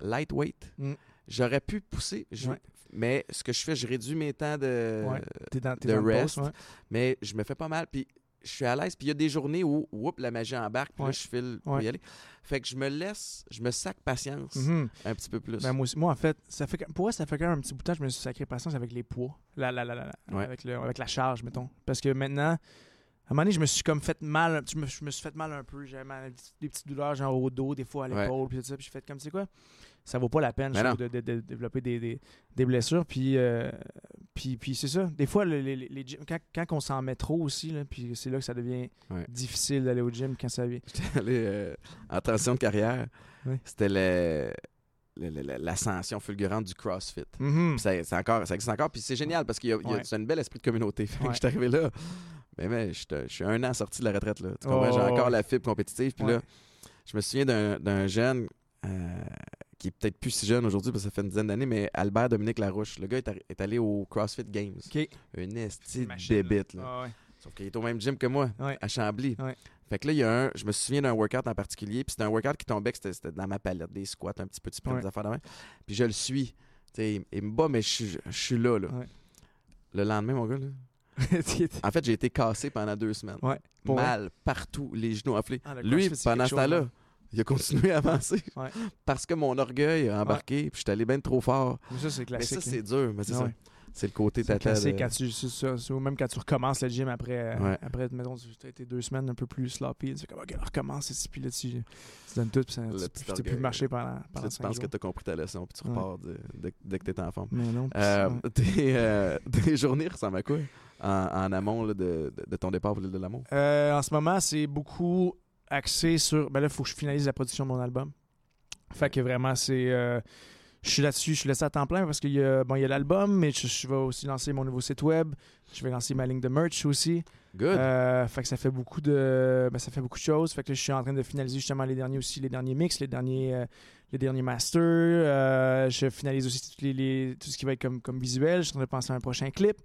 lightweight. Mm. J'aurais pu pousser. Je- Ouais. mais ce que je fais, je réduis mes temps de, Ouais, dans, de rest. ouais. mais je me fais pas mal. Puis je suis à l'aise. Puis il y a des journées où, whoop, la magie embarque. Puis là, je file pour Ouais. y aller. Fait que je me laisse, je me sac patience Mhm. un petit peu plus. Ben, moi, aussi- moi, en fait, ça fait, pour moi, ça fait quand même un petit bout de temps que je me suis sacré patience avec les poids, la, la, la, Ouais. avec, le- avec la charge, mettons. Parce que maintenant, à un moment donné, je me suis comme fait mal, je me, je me suis fait mal un peu. J'avais des petites douleurs, genre au dos, des fois à l'épaule, puis tout ça. Puis j'ai fait comme, tu sais quoi, ça vaut pas la peine trouve, de, de- de développer des, des, des blessures. Puis, euh, puis, puis c'est ça. Des fois, le- les, les, les gyms- quand, quand on s'en met trop aussi, là, puis c'est là que ça devient Ouais. difficile d'aller au gym quand ça vient. J'étais allé euh, en transition de carrière. Oui. C'était le- l'ascension fulgurante du CrossFit. Mhm. Puis ça, c'est encore, ça existe encore. Puis c'est génial parce qu'il y a, Ouais. c'est un bel esprit de communauté. Je suis arrivé là. Mais, mais je, suis un an sorti de la retraite. Là. Tu Oh? J'ai encore ouais. la fibre compétitive. Puis Ouais. là, je me souviens d'un, d'un jeune euh, qui est peut-être plus si jeune aujourd'hui parce que ça fait une dizaine d'années, mais Albert Dominique Larouche. Le gars est, allé au CrossFit Games. OK. Un esti de Machine, là. Ah ouais. Sauf qu'il est au même gym que moi, Ouais. à Chambly. Ouais. Fait que là, il y a un. Je me souviens d'un workout en particulier. Puis c'était un workout qui tombait, que c'était, dans ma palette, des squats, un petit peu de sprint, des affaires de même. Puis je le suis. Tu sais, il, me bat, mais je, suis- je suis là. là. Le lendemain, mon gars, là, en fait, j'ai été cassé pendant deux semaines. Ouais, Mal, partout, les genoux enflés. Ah, Lui, pendant ce temps-là, hein. Il a continué à avancer. Ouais. Parce que mon orgueil a embarqué, puis je suis allé bien trop fort. Mais ça, c'est Mais classique. ça, hein. c'est dur. Mais c'est ça. C'est le côté C'est tata. classique de- quand tu, c'est ça, c'est- même quand tu recommences le gym après, euh, Ouais. après mettons, tu as été deux semaines un peu plus sloppy, tu fais comme, ok, on recommence ici, puis là, tu, tu donnes tout, puis ça, tu, peux plus marcher pendant, pendant là, tu penses que tu as compris ta leçon, puis tu Ouais. repars de- dès, que tu es en forme. Mais non, Euh, c'est- ouais. tes, euh, tes journées ressemblent à quoi en, en amont là, de, ton départ pour l'île de l'amour? Euh, en ce moment, c'est beaucoup axé sur. Ben là, il faut que je finalise la production de mon album. Fait que vraiment, c'est. euh, je suis là-dessus, je suis laissé à temps plein parce qu'il y a, bon, il y a l'album, mais je, je vais aussi lancer mon nouveau site web. Je vais lancer ma ligne de merch aussi. Good. Euh, fait que ça fait beaucoup de ben, ça fait beaucoup de choses. Fait que là, je suis en train de finaliser justement les derniers aussi, les derniers mix, les derniers euh, les derniers masters. Euh, je finalise aussi toutes les, les- tout ce qui va être comme, comme visuel. Je suis en train de penser à un prochain clip.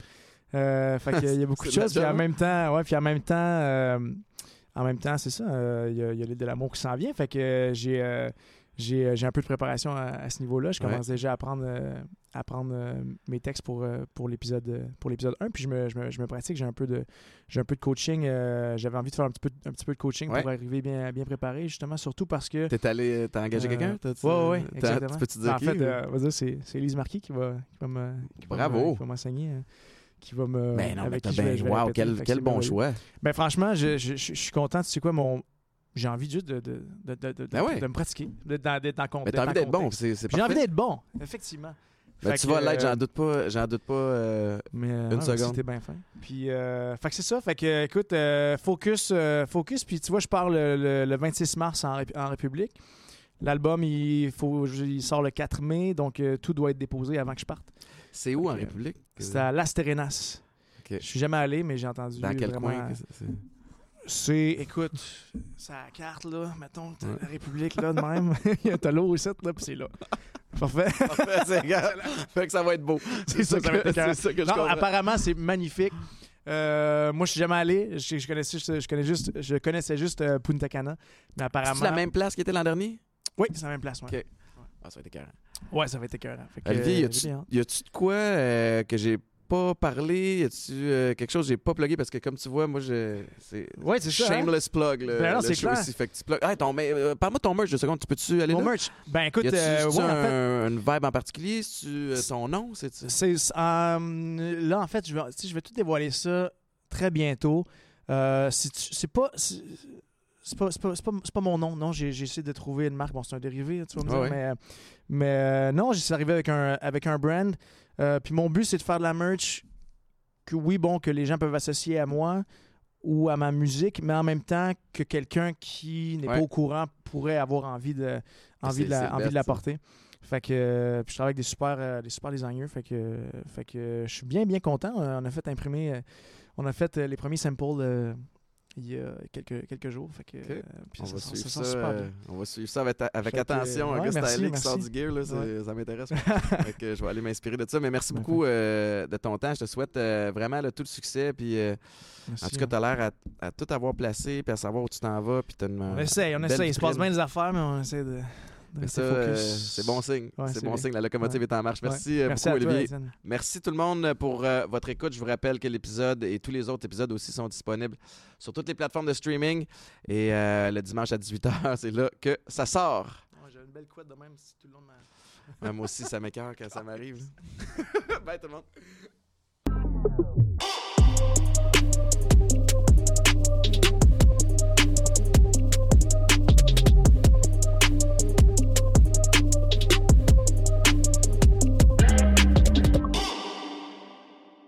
Fait qu'il y y a beaucoup de choses. Puis en même temps, ouais, puis en même temps, en même temps, c'est ça. euh, Il y a, l'île de l'amour qui s'en vient. Fait que euh, j'ai euh, j'ai un peu de préparation à, à ce niveau-là. Je Ouais. commence déjà à prendre, euh, à prendre euh, mes textes pour, euh, pour l'épisode euh, pour l'épisode 1. Puis je me, je me, je me pratique. J'ai un peu de j'ai un peu de coaching. J'avais envie de faire un petit peu, un petit peu de coaching Ouais. pour arriver bien, bien préparé, justement, surtout parce que. T'es allé, t'as engagé quelqu'un? Ouais, t'as- exactement. Tu peux-tu Ben, dire en qui? fait, ou- va c'est Elise Marquis qui va, qui va me. qui va Bravo. me- qui va m'enseigner. Qui va me. Ben non, mais avec t'as qui bien. je vais Wow, répéter. quel, quel bon merveilleux. choix. Ben franchement, je, je- je- je suis content. Tu sais quoi, mon. J'ai envie juste de, de, de, de, de, Ben ouais. de me pratiquer, d'être dans, con- Mais t'as en envie d'être bon, c'est J'ai envie d'être bon, effectivement. Ben, Fait tu que, vas l'être, euh, j'en doute pas. J'en doute pas. euh, Mais euh, Une ouais, seconde. C'était bien fin. Puis, euh, fait que c'est ça. Fait que, écoute, euh, focus, euh, focus. Puis, tu vois, je pars le, le- le 26 mars en, Ré- en République. L'album, il, faut, il sort le 4 mai, donc euh, tout doit être déposé avant que je parte. C'est où en République? C'est à Las Terrenas. Ok. Je suis jamais allé, mais j'ai entendu. Dans quel vraiment- coin? c'est- écoute, la carte, là. Mettons, Ouais. la République, là, de même. t'as l'eau aussi, là, puis c'est là. Parfait. Parfait, c'est gars. Fait que ça va être beau. C'est ça, ça, ça va être que, écœurant. c'est ça que je Non, apparemment, c'est magnifique. Euh, moi, je suis jamais allé. Je, je connaissais, juste- je connais juste, je connaissais juste euh, Punta Cana. Mais apparemment. C'est la même place qui était l'an dernier? Oui, c'est la même place. Ouais, Ok. Ah, ça va être écœurant. ouais ça va être écœurant. Fait que, Olivier, y euh, y a-tu de quoi euh, que j'ai pas parlé? Y a-tu euh, quelque chose que j'ai pas plugué? Parce que comme tu vois, moi, je, c'est Ouais, c'est ça. hein? shameless plug. Le, Ben non, le c'est show clair. ici. Fait que tu plugues. Hey, ton, mais, Parle-moi de ton merch de seconde. Tu peux-tu aller Mon là? merch. Ben écoute, Y a-tu euh, ouais, en fait. un- une vibe en particulier? Euh, ton nom? C'est C'est, là, en fait, je vais, tu je vais tout dévoiler ça très bientôt. Si tu- c'est pas. C'est, c'est pas, c'est pas, c'est pas- pas mon nom, non. J'ai, essayé de trouver une marque. Bon, c'est un dérivé, tu vas me dire. Ouais, ouais. Mais, mais euh, non, j'essaie d'arriver avec un, avec un brand. Euh, puis mon but, c'est de faire de la merch que, oui, bon, que les gens peuvent associer à moi ou à ma musique, mais en même temps que quelqu'un qui n'est Ouais. pas au courant pourrait avoir envie de, envie de, la, envie de la porter. Fait que euh, puis je travaille avec des super, euh, des super designers. Fait que, fait que je suis bien, bien content. On a fait imprimer, on a fait les premiers samples il y a quelques, quelques jours. Fait que, euh, puis On ça, va, sent- suivre ça ça, sent super euh, bien. on va suivre ça avec, avec Fait que, attention. ouais, merci, stylé qui sort du gear, là, Ouais. ça m'intéresse. Je vais aller m'inspirer de ça. Mais merci beaucoup euh, de ton temps. Je te souhaite euh, vraiment là, tout le succès. Puis, euh, en tout cas, tu as l'air à, à tout avoir placé, puis à savoir où tu t'en vas. Puis une, on essaye, on essaye. Il se passe bien des affaires, mais on essaie de, Euh, c'est bon signe. Ouais, c'est bon bien. signe. La locomotive Ouais. est en marche. Merci, euh, Merci beaucoup, Olivier. Étienne. Merci tout le monde pour euh, votre écoute. Je vous rappelle que l'épisode et tous les autres épisodes aussi sont disponibles sur toutes les plateformes de streaming. Et euh, le dimanche à 18h, c'est là que ça sort. Ouais, J'avais une belle couette de même si tout le monde m'a. Ouais, moi aussi, ça m'écœure quand ça m'arrive. Bye tout le monde.